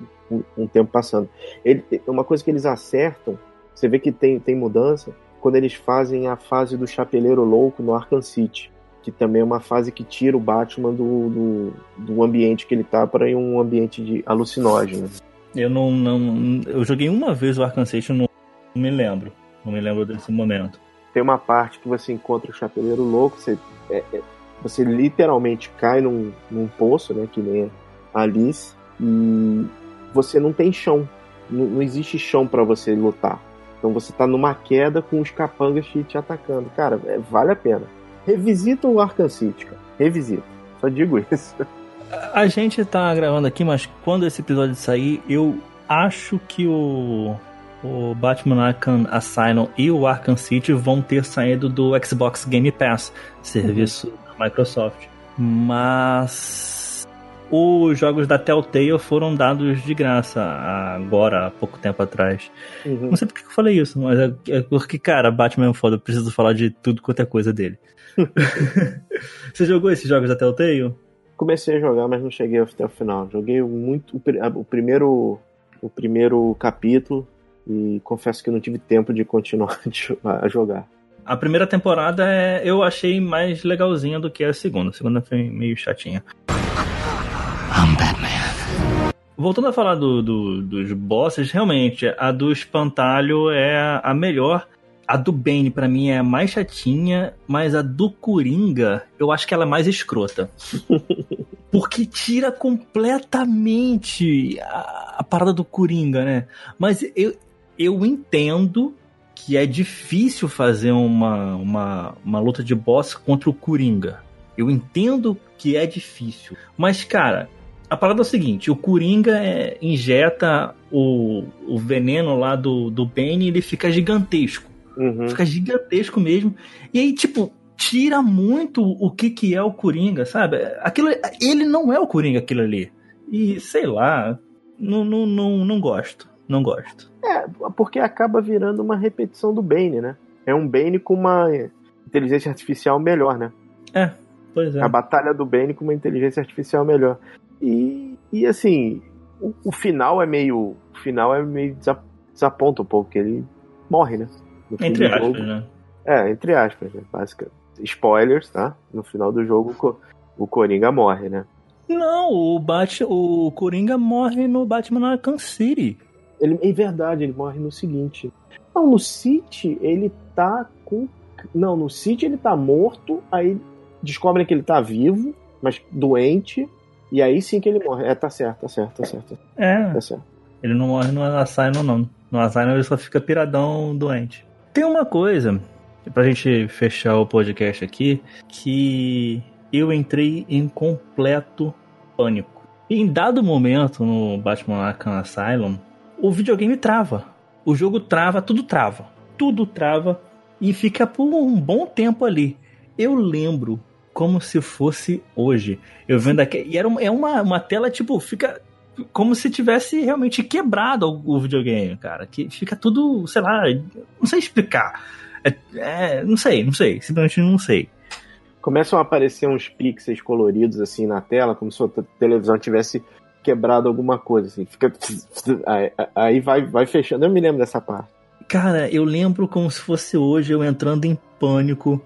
um tempo passando. Ele, uma coisa que eles acertam, você vê que tem, tem mudança, quando eles fazem a fase do Chapeleiro Louco no Arkham City, que também é uma fase que tira o Batman do, do, do ambiente que ele tá para um ambiente de alucinógeno. Eu não, não. Eu joguei uma vez o Arkham City, não, não me lembro. Não me lembro desse momento. Tem uma parte que você encontra o Chapeleiro Louco, você. É, é, você literalmente cai num, num poço, né? Que nem a Alice, e você não tem chão. Não, não existe chão para você lutar. Então você tá numa queda com os capangas te, atacando. Cara, é, vale a pena. Revisita o Arkham City, cara. Revisita. Só digo <laughs> isso. A gente tá gravando aqui, mas quando esse episódio sair, eu acho que o, o Batman Arkham Asylum e o Arkham City vão ter saído do Xbox Game Pass, serviço uhum. Microsoft. Mas os jogos da Telltale foram dados de graça agora, há pouco tempo atrás. Uhum. Não sei porque que eu falei isso, mas é, é porque, cara, Batman é foda, eu preciso falar de tudo quanto é coisa dele. <laughs> Você jogou esses jogos da Telltale? Comecei a jogar, mas não cheguei até o final. Joguei muito o, primeiro o primeiro capítulo e confesso que não tive tempo de continuar <laughs> a jogar. A primeira temporada é, eu achei mais legalzinha do que a segunda. A segunda foi meio chatinha. I'm Batman. Voltando a falar do, do, dos bosses, realmente, a do espantalho é a melhor. A do Bane, para mim, é a mais chatinha, mas a do Coringa, eu acho que ela é mais escrota. <laughs> Porque tira completamente a, a parada do Coringa, né? Mas eu, eu entendo que é difícil fazer uma, uma, uma luta de boss contra o Coringa. Eu entendo que é difícil. Mas, cara, a parada é o seguinte: o Coringa é, injeta o, o veneno lá do, do Bane e ele fica gigantesco. Uhum. Fica gigantesco mesmo. E aí, tipo, tira muito o que, que é o Coringa, sabe? Aquilo, ele não é o Coringa, aquilo ali. E sei lá, não, não, não, não gosto. Não gosto. É, porque acaba virando uma repetição do Bane, né? É um Bane com uma inteligência artificial melhor, né? É, pois é. A batalha do Bane com uma inteligência artificial melhor. E, e assim, o, o final é meio. O final é meio desaponta um pouco, que ele morre, né? entre aspas, jogo. né? É, entre aspas, né? Basicamente. Spoilers, tá? No final do jogo o Coringa morre, né? Não, o, Bat, o Coringa morre no Batman Arkham City. Ele, é verdade, ele morre no seguinte. Não, no City ele tá com Não, no City ele tá morto, aí descobrem que ele tá vivo, mas doente, e aí sim que ele morre. É, tá certo, tá certo, tá certo. É. Tá certo. Ele não morre no Asylum, não. No Asylum ele só fica piradão doente. Tem uma coisa, pra gente fechar o podcast aqui, que eu entrei em completo pânico. E em dado momento no Batman Arkham Asylum, o videogame trava. O jogo trava, tudo trava. Tudo trava e fica por um bom tempo ali. Eu lembro como se fosse hoje. Eu vendo aqui. E era uma, é uma, uma tela, tipo, fica como se tivesse realmente quebrado o, videogame, cara. Que fica tudo, sei lá, não sei explicar. É, é, não sei, não sei. Simplesmente não sei. Começam a aparecer uns pixels coloridos assim na tela, como se a televisão tivesse quebrado alguma coisa, assim. Fica. <laughs> Aí, aí vai, vai fechando. Eu me lembro dessa parte. Cara, eu lembro como se fosse hoje eu entrando em pânico,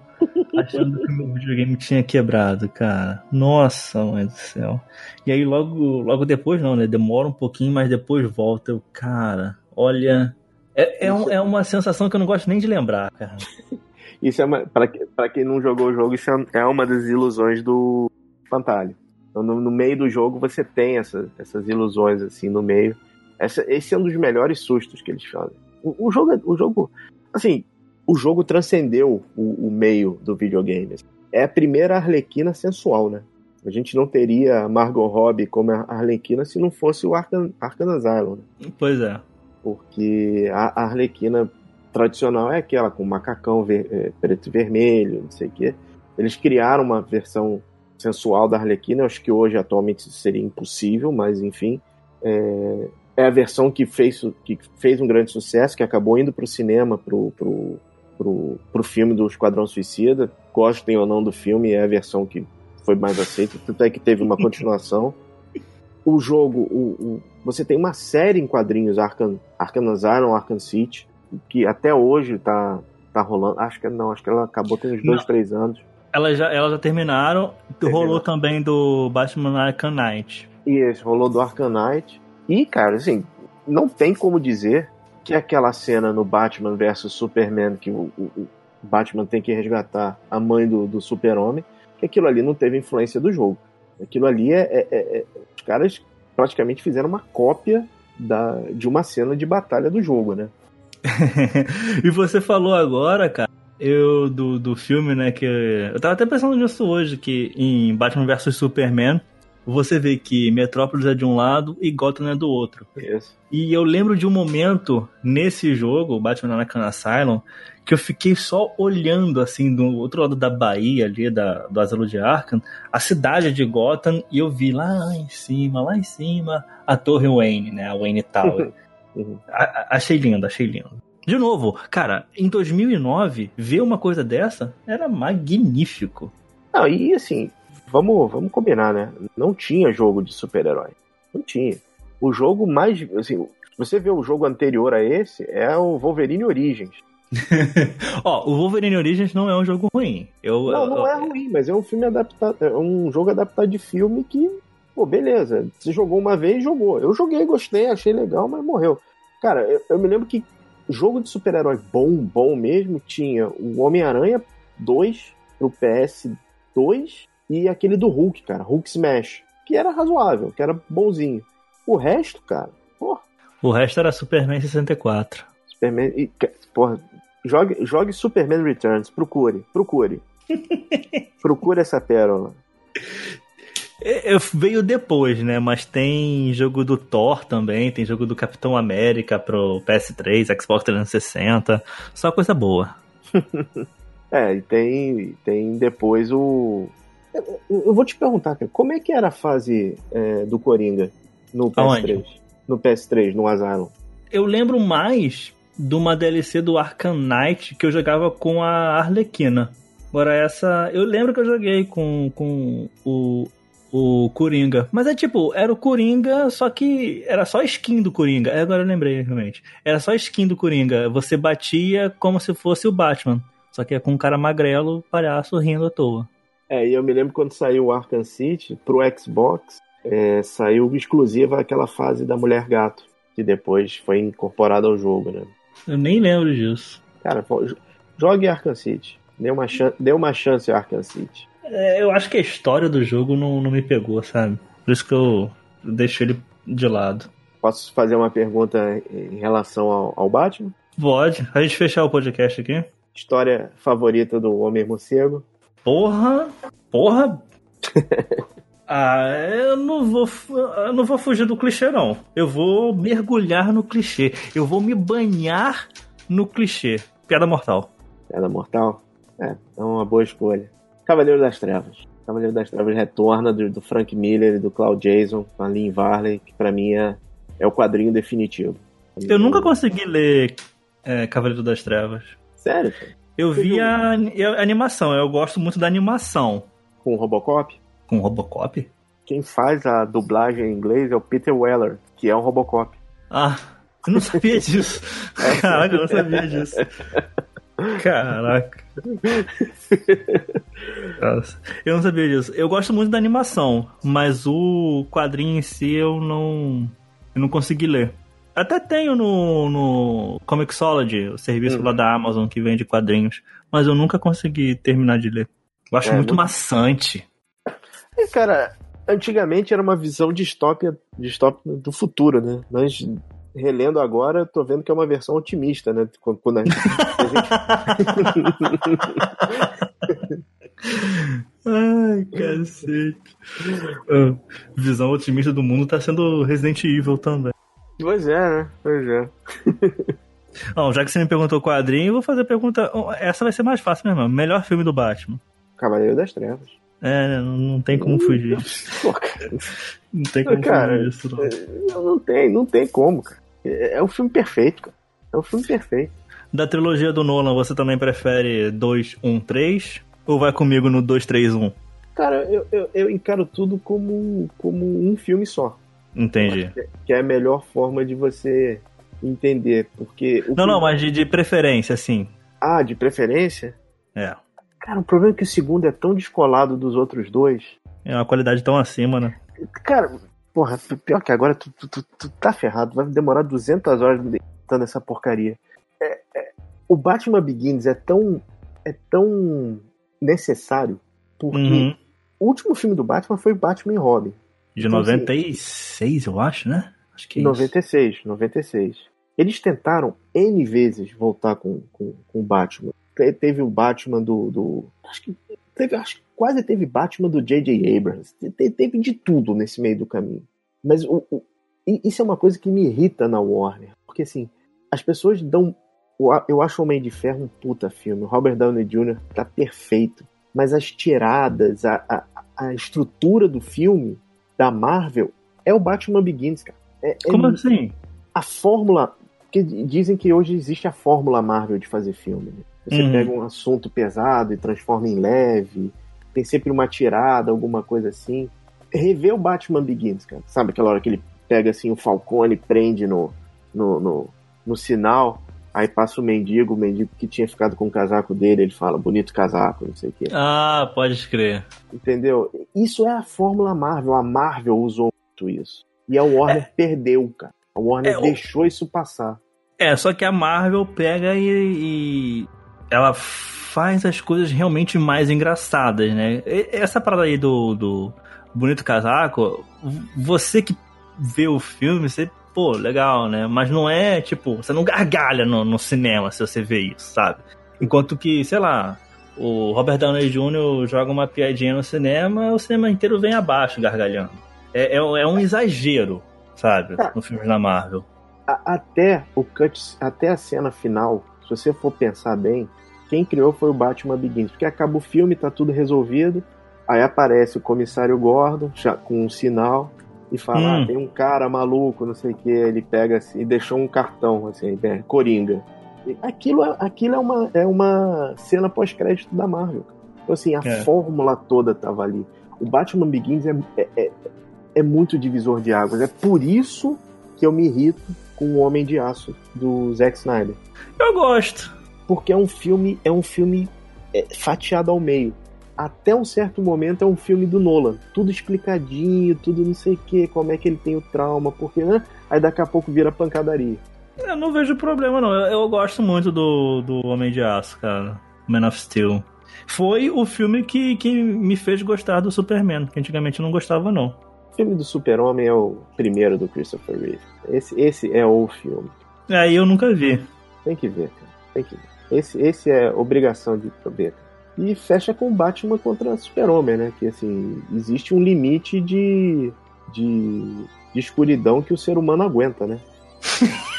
achando que meu videogame tinha quebrado, cara. Nossa, mãe do céu. E aí logo, logo depois não, né? Demora um pouquinho, mas depois volta. Eu, cara, olha. É, é, um, é uma sensação que eu não gosto nem de lembrar, cara. <laughs> Isso é uma. Pra, pra quem não jogou o jogo, isso é uma das ilusões do Fantalho. Então, no, no, meio do jogo você tem essa, essas ilusões assim no meio. Essa, esse é um dos melhores sustos que eles fazem. O, o jogo, o jogo, assim, o jogo transcendeu o, o, meio do videogame. É a primeira Arlequina sensual, né? A gente não teria Margot Robbie como a Arlequina se não fosse o Arcan, Arkham Asylum. Né? Pois é. Porque a Arlequina tradicional é aquela com macacão ver, é, preto e vermelho, não sei o quê. Eles criaram uma versão sensual da Arlequina, acho que hoje atualmente seria impossível, mas enfim. É, é a versão que fez, que fez um grande sucesso, que acabou indo para o cinema, pro, pro, pro filme do Esquadrão Suicida. Gostem ou não do filme, é a versão que foi mais aceita, tanto é que teve uma continuação. <laughs> O jogo, o, o, você tem uma série em quadrinhos, Arkham, Arkham Asylum, Arkham City, que até hoje tá, tá rolando. Acho que não, acho que ela acabou tem uns dois, não. três anos. Elas já, elas já terminaram. Terminou. Rolou também do Batman Arkham Knight. Isso, rolou do Arkham Knight. E, cara, assim, não tem como dizer que aquela cena no Batman versus Superman, que o, o, o Batman tem que resgatar a mãe do, do super-homem, que aquilo ali não teve influência do jogo. Aquilo ali é, é, é, é Os caras praticamente fizeram uma cópia da, de uma cena de batalha do jogo, né? <laughs> e você falou agora, cara, eu do, do filme, né, que eu tava até pensando nisso hoje, que em Batman vs Superman, você vê que Metrópolis é de um lado e Gotham é do outro. Isso. E eu lembro de um momento nesse jogo, Batman Arkham Asylum, que eu fiquei só olhando assim do outro lado da Bahia ali da, do asilo de Arkham, a cidade de Gotham e eu vi lá em cima, lá em cima a Torre Wayne, né, a Wayne Tower. <laughs> uhum. a, achei lindo, achei lindo. De novo, cara, em 2009 ver uma coisa dessa era magnífico. Não, e assim, vamos, vamos combinar, né? Não tinha jogo de super-herói. Não tinha. O jogo mais. Assim, você vê o jogo anterior a esse, é o Wolverine Origins. <laughs> Ó, o Wolverine Origins não é um jogo ruim. Eu, não, não eu, é ruim, mas é um filme adaptado. É um jogo adaptado de filme que. Pô, beleza. Você jogou uma vez, jogou. Eu joguei, gostei, achei legal, mas morreu. Cara, eu, eu me lembro que jogo de super-herói bom, bom mesmo, tinha o Homem-Aranha 2 pro PS2 e aquele do Hulk, cara, Hulk Smash, que era razoável, que era bonzinho. O resto, cara, porra. O resto era Superman 64. Superman. E, porra, jogue, jogue Superman Returns, procure, procure. <laughs> procure essa pérola. Eu, veio depois, né? Mas tem jogo do Thor também, tem jogo do Capitão América pro PS3, Xbox 360. Só coisa boa. <laughs> é, e tem, tem depois o, eu vou te perguntar, cara, como é que era a fase é, do Coringa no PS3? Aonde? No PS3, no Asylum? Eu lembro mais de uma DLC do Arkham Knight que eu jogava com a Arlequina. Agora essa. Eu lembro que eu joguei com, com o, o Coringa. Mas é tipo, era o Coringa, só que era só skin do Coringa. É, agora eu lembrei realmente. Era só skin do Coringa. Você batia como se fosse o Batman. Só que é com um cara magrelo, palhaço, rindo à toa. É, e eu me lembro quando saiu o Arkham City pro Xbox, é, saiu exclusiva aquela fase da Mulher Gato, que depois foi incorporada ao jogo, né? Eu nem lembro disso. Cara, jogue Arkham City. Dê uma, chan dê uma chance ao Arkham City. É, eu acho que a história do jogo não, não me pegou, sabe? Por isso que eu deixo ele de lado. Posso fazer uma pergunta em relação ao, ao Batman? Pode. A gente fechar o podcast aqui. História favorita do Homem Morcego? Porra! Porra! <laughs> ah, eu não vou, eu não vou fugir do clichê, não. Eu vou mergulhar no clichê. Eu vou me banhar no clichê. Piada mortal. Piada mortal? É, é uma boa escolha. Cavaleiro das Trevas. Cavaleiro das Trevas retorna do, do Frank Miller e do Claude Jason, com a Lynn Varley, que pra mim é, é o quadrinho definitivo. Eu nunca consegui ler é, Cavaleiro das Trevas. Sério? Eu vi a, a, animação, eu gosto muito da animação. Com o Robocop? Com o Robocop? Quem faz a dublagem em inglês é o Peter Weller, que é um Robocop. Ah, eu não sabia disso. <laughs> É. Caraca, eu não sabia disso. Caraca. Nossa, eu não sabia disso. Eu gosto muito da animação, mas o quadrinho em si eu não. Eu não consegui ler. Até tenho no, no Comixology, o serviço uhum. lá da Amazon que vende quadrinhos, mas eu nunca consegui terminar de ler. Eu acho é, muito, muito maçante. E, cara, antigamente era uma visão distópia, distópia do futuro, né? Mas relendo agora, tô vendo que é uma versão otimista, né? Quando a gente... Ai, cacete. Ah, visão otimista do mundo tá sendo Resident Evil também. Pois é, né? Pois é. <laughs> Bom, já que você me perguntou quadrinho, eu vou fazer a pergunta. Essa vai ser mais fácil mesmo. Melhor filme do Batman? Cavaleiro das Trevas. É, não tem como fugir. <laughs> Pô, não tem como cara, fugir disso, não. É, não tem, não tem como, cara. É, é o filme perfeito, cara. É o filme perfeito. Da trilogia do Nolan, você também prefere 2, 1, 3? Ou vai comigo no 2, 3, 1? Cara, eu, eu, eu encaro tudo como, como um filme só. Entendi. Que é a melhor forma de você entender, porque... não, não, mas de, de preferência, sim. Ah, de preferência? É. Cara, o problema é que o segundo é tão descolado dos outros dois. É uma qualidade tão acima, né? Cara, porra, pior que agora tu, tu, tu, tu tá ferrado. Vai demorar 200 horas editando essa porcaria. É, é, o Batman Begins é tão, é tão necessário porque uhum. o último filme do Batman foi Batman e Robin. De então, 96, assim, eu acho, né? Acho que é 96, isso. 96. Eles tentaram N vezes voltar com, com, com o Batman. Teve o Batman do. do acho que teve, acho que quase teve Batman do J.J. Abrams. Teve de tudo nesse meio do caminho. Mas o, o, isso é uma coisa que me irrita na Warner. Porque assim, as pessoas dão. Eu acho o Homem de Ferro um puta filme. O Robert Downey Jr. tá perfeito. Mas as tiradas, a, a, a estrutura do filme da Marvel é o Batman Begins, cara. É, é Como é, assim? A fórmula. que dizem que hoje existe a fórmula Marvel de fazer filme. Né? Você uhum. pega um assunto pesado e transforma em leve. Tem sempre uma tirada, alguma coisa assim. Rever o Batman Begins, cara. Sabe aquela hora que ele pega assim o Falcone, prende no, no, no, no sinal Aí passa o mendigo, o mendigo que tinha ficado com o casaco dele, ele fala, bonito casaco, não sei o quê. Ah, pode crer. Entendeu? Isso é a fórmula Marvel. A Marvel usou muito isso. E a Warner é. perdeu, cara. A Warner é, deixou o... isso passar. É, só que a Marvel pega e, e, ela faz as coisas realmente mais engraçadas, né? Essa parada aí do, do bonito casaco, você que vê o filme, você pô, legal, né? Mas não é, tipo, você não gargalha no, no cinema se você vê isso, sabe? Enquanto que, sei lá, o Robert Downey Jr. joga uma piadinha no cinema, o cinema inteiro vem abaixo gargalhando. É, é, é um exagero, sabe? Ah, no filme da Marvel. Até o cut, até a cena final, se você for pensar bem, quem criou foi o Batman Begins, porque acaba o filme, tá tudo resolvido, aí aparece o comissário Gordon já, com um sinal, e fala, ah, hum. ah, tem um cara maluco, não sei o que, ele pega assim, e deixou um cartão, assim, Coringa. aquilo, é, aquilo é, uma, é uma cena pós-crédito da Marvel. Então, assim, a é. fórmula toda tava ali. O Batman Begins é, é, é, é muito divisor de águas. É por isso que eu me irrito com o Homem de Aço do Zack Snyder. Eu gosto. Porque é um filme, é um filme é, fatiado ao meio até um certo momento é um filme do Nolan. Tudo explicadinho, tudo não sei o que, como é que ele tem o trauma, porque, né? Aí daqui a pouco vira pancadaria. Eu não vejo problema, não. Eu, eu gosto muito do, do Homem de Aço, cara. Man of Steel. Foi o filme que, que me fez gostar do Superman, que antigamente eu não gostava, não. O filme do Super-Homem é o primeiro do Christopher Reeve. Esse, esse é o filme. Aí eu nunca vi. Tem que ver, cara. Tem que ver. Esse, esse é obrigação de ver. E fecha com Batman contra Super-Homem, né? Que assim, existe um limite de, de, de escuridão que o ser humano aguenta, né? <laughs>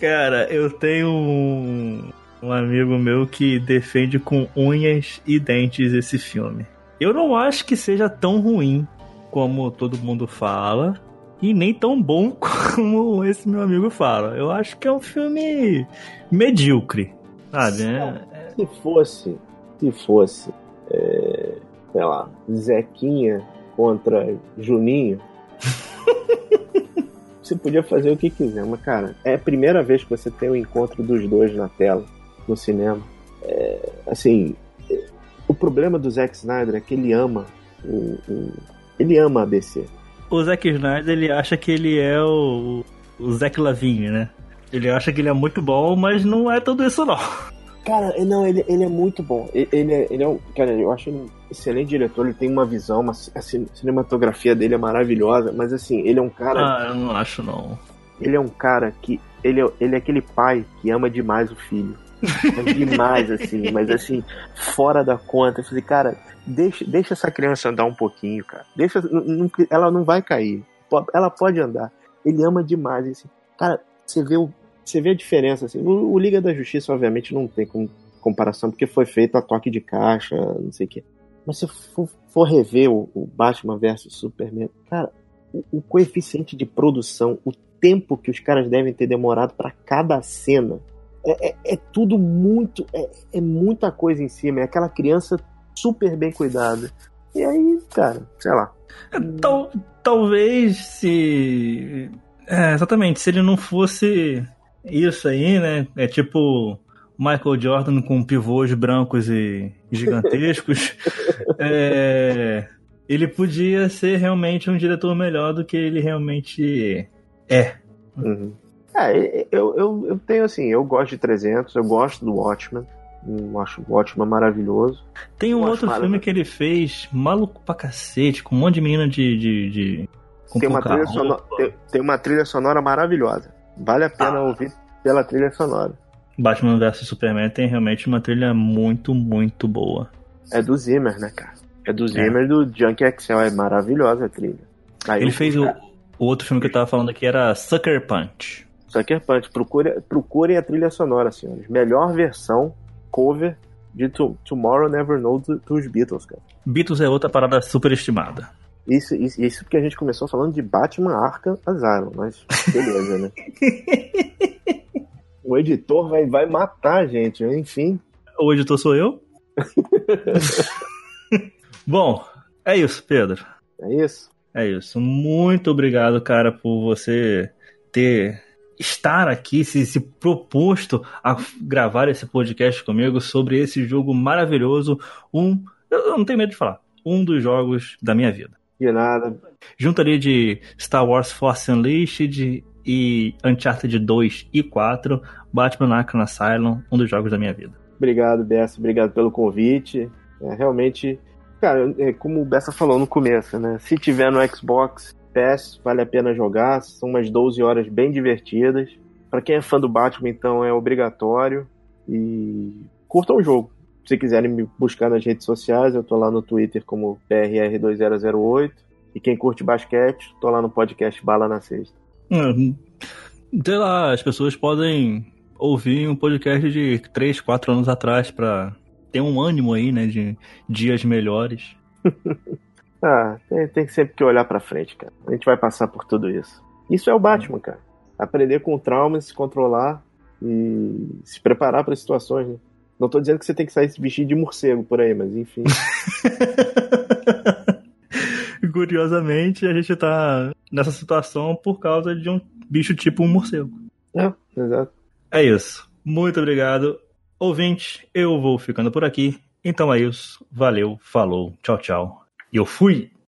Cara, eu tenho um, um amigo meu que defende com unhas e dentes esse filme. Eu não acho que seja tão ruim como todo mundo fala e nem tão bom <laughs> como esse meu amigo fala. Eu acho que é um filme medíocre, sabe? É... Se fosse, se fosse, é, sei lá, Zequinha contra Juninho, <laughs> você podia fazer o que quiser, mas cara, é a primeira vez que você tem o um encontro dos dois na tela, no cinema. É, assim, o problema do Zack Snyder é que ele ama o, o ele ama a DC. O Zack Snyder ele acha que ele é o, o Zack Lavigne, né? Ele acha que ele é muito bom, mas não é tudo isso não. Cara, não, ele, ele é muito bom. Ele, ele, é, ele é um. Cara, eu acho ele um excelente diretor. Ele tem uma visão, uma, a cinematografia dele é maravilhosa. Mas assim, ele é um cara. Ah, eu não acho não. Ele é um cara que. Ele, é, ele é aquele pai que ama demais o filho. É demais, assim, <laughs> mas assim, fora da conta. Eu falei, cara, deixa, deixa essa criança andar um pouquinho, cara. Deixa, não, ela não vai cair. Ela pode andar. Ele ama demais. Assim. Cara, você vê o você vê a diferença, assim. O, o, Liga da Justiça, obviamente, não tem como comparação, porque foi feito a toque de caixa, não sei o quê. Mas se for, for rever o, o, Batman vs Superman, cara, o, o, coeficiente de produção, o tempo que os caras devem ter demorado para cada cena, é, é, é tudo muito. É, é, muita coisa em cima. É aquela criança super bem cuidada. E aí, cara, sei lá. É, tal, talvez se. É, exatamente, se ele não fosse isso aí, né? É tipo Michael Jordan com pivôs brancos e gigantescos. <laughs> é, ele podia ser realmente um diretor melhor do que ele realmente é. Uhum. É, eu, eu, eu tenho assim, eu gosto de 300, eu gosto do Watchmen. Eu acho o Watchmen maravilhoso. Tem um eu outro filme que ele fez, maluco pra cacete, com um monte de menina de. de, de tem, uma trilha sonora, tem, tem, uma trilha sonora maravilhosa. Vale a pena ah. ouvir pela trilha sonora. Batman vs Superman tem realmente uma trilha muito, muito boa. É do Zimmer, né, cara? É do Zimmer é. do Junkie Excel, é maravilhosa a trilha. Aí Ele fez o, o, outro filme que eu tava falando aqui era Sucker Punch. Sucker Punch, procure, procurem a trilha sonora, senhores. Melhor versão, cover de to, Tomorrow Never Know dos Beatles, cara. Beatles é outra parada super estimada. Isso, isso, isso porque a gente começou falando de Batman Arkham Asylum, mas beleza, né? <laughs> o editor vai, vai matar a gente, enfim. O editor sou eu? <laughs> Bom, é isso, Pedro. É isso? É isso. Muito obrigado, cara, por você ter estar aqui, se, se proposto a gravar esse podcast comigo sobre esse jogo maravilhoso. Um, eu não tenho medo de falar, um dos jogos da minha vida. De nada. Junto ali de Star Wars Force Unleashed e Uncharted 2 e 4, Batman Arkham Asylum, um dos jogos da minha vida. Obrigado, Bessa. Obrigado pelo convite. É, realmente, cara, é, como o Bessa falou no começo, né? Se tiver no Xbox PS, vale a pena jogar. São umas 12 horas bem divertidas. Para quem é fã do Batman, então, é obrigatório. E curtam o jogo se quiserem me buscar nas redes sociais, eu tô lá no Twitter como PRR2008. E quem curte basquete, tô lá no podcast Bala na Sexta. Hum, sei lá, as pessoas podem ouvir um podcast de 3, 4 anos atrás para ter um ânimo aí, né, de dias melhores. <laughs> ah, tem, tem sempre que olhar para frente, cara. A gente vai passar por tudo isso. Isso é o Batman, cara. Aprender com traumas, se controlar e se preparar para situações, né? Não tô dizendo que você tem que sair se vestir de morcego por aí, mas enfim. <laughs> Curiosamente, a gente tá nessa situação por causa de um bicho tipo um morcego. É, exato. É isso. Muito obrigado. Ouvinte, eu vou ficando por aqui. Então é isso. Valeu, falou, tchau, tchau. E eu fui!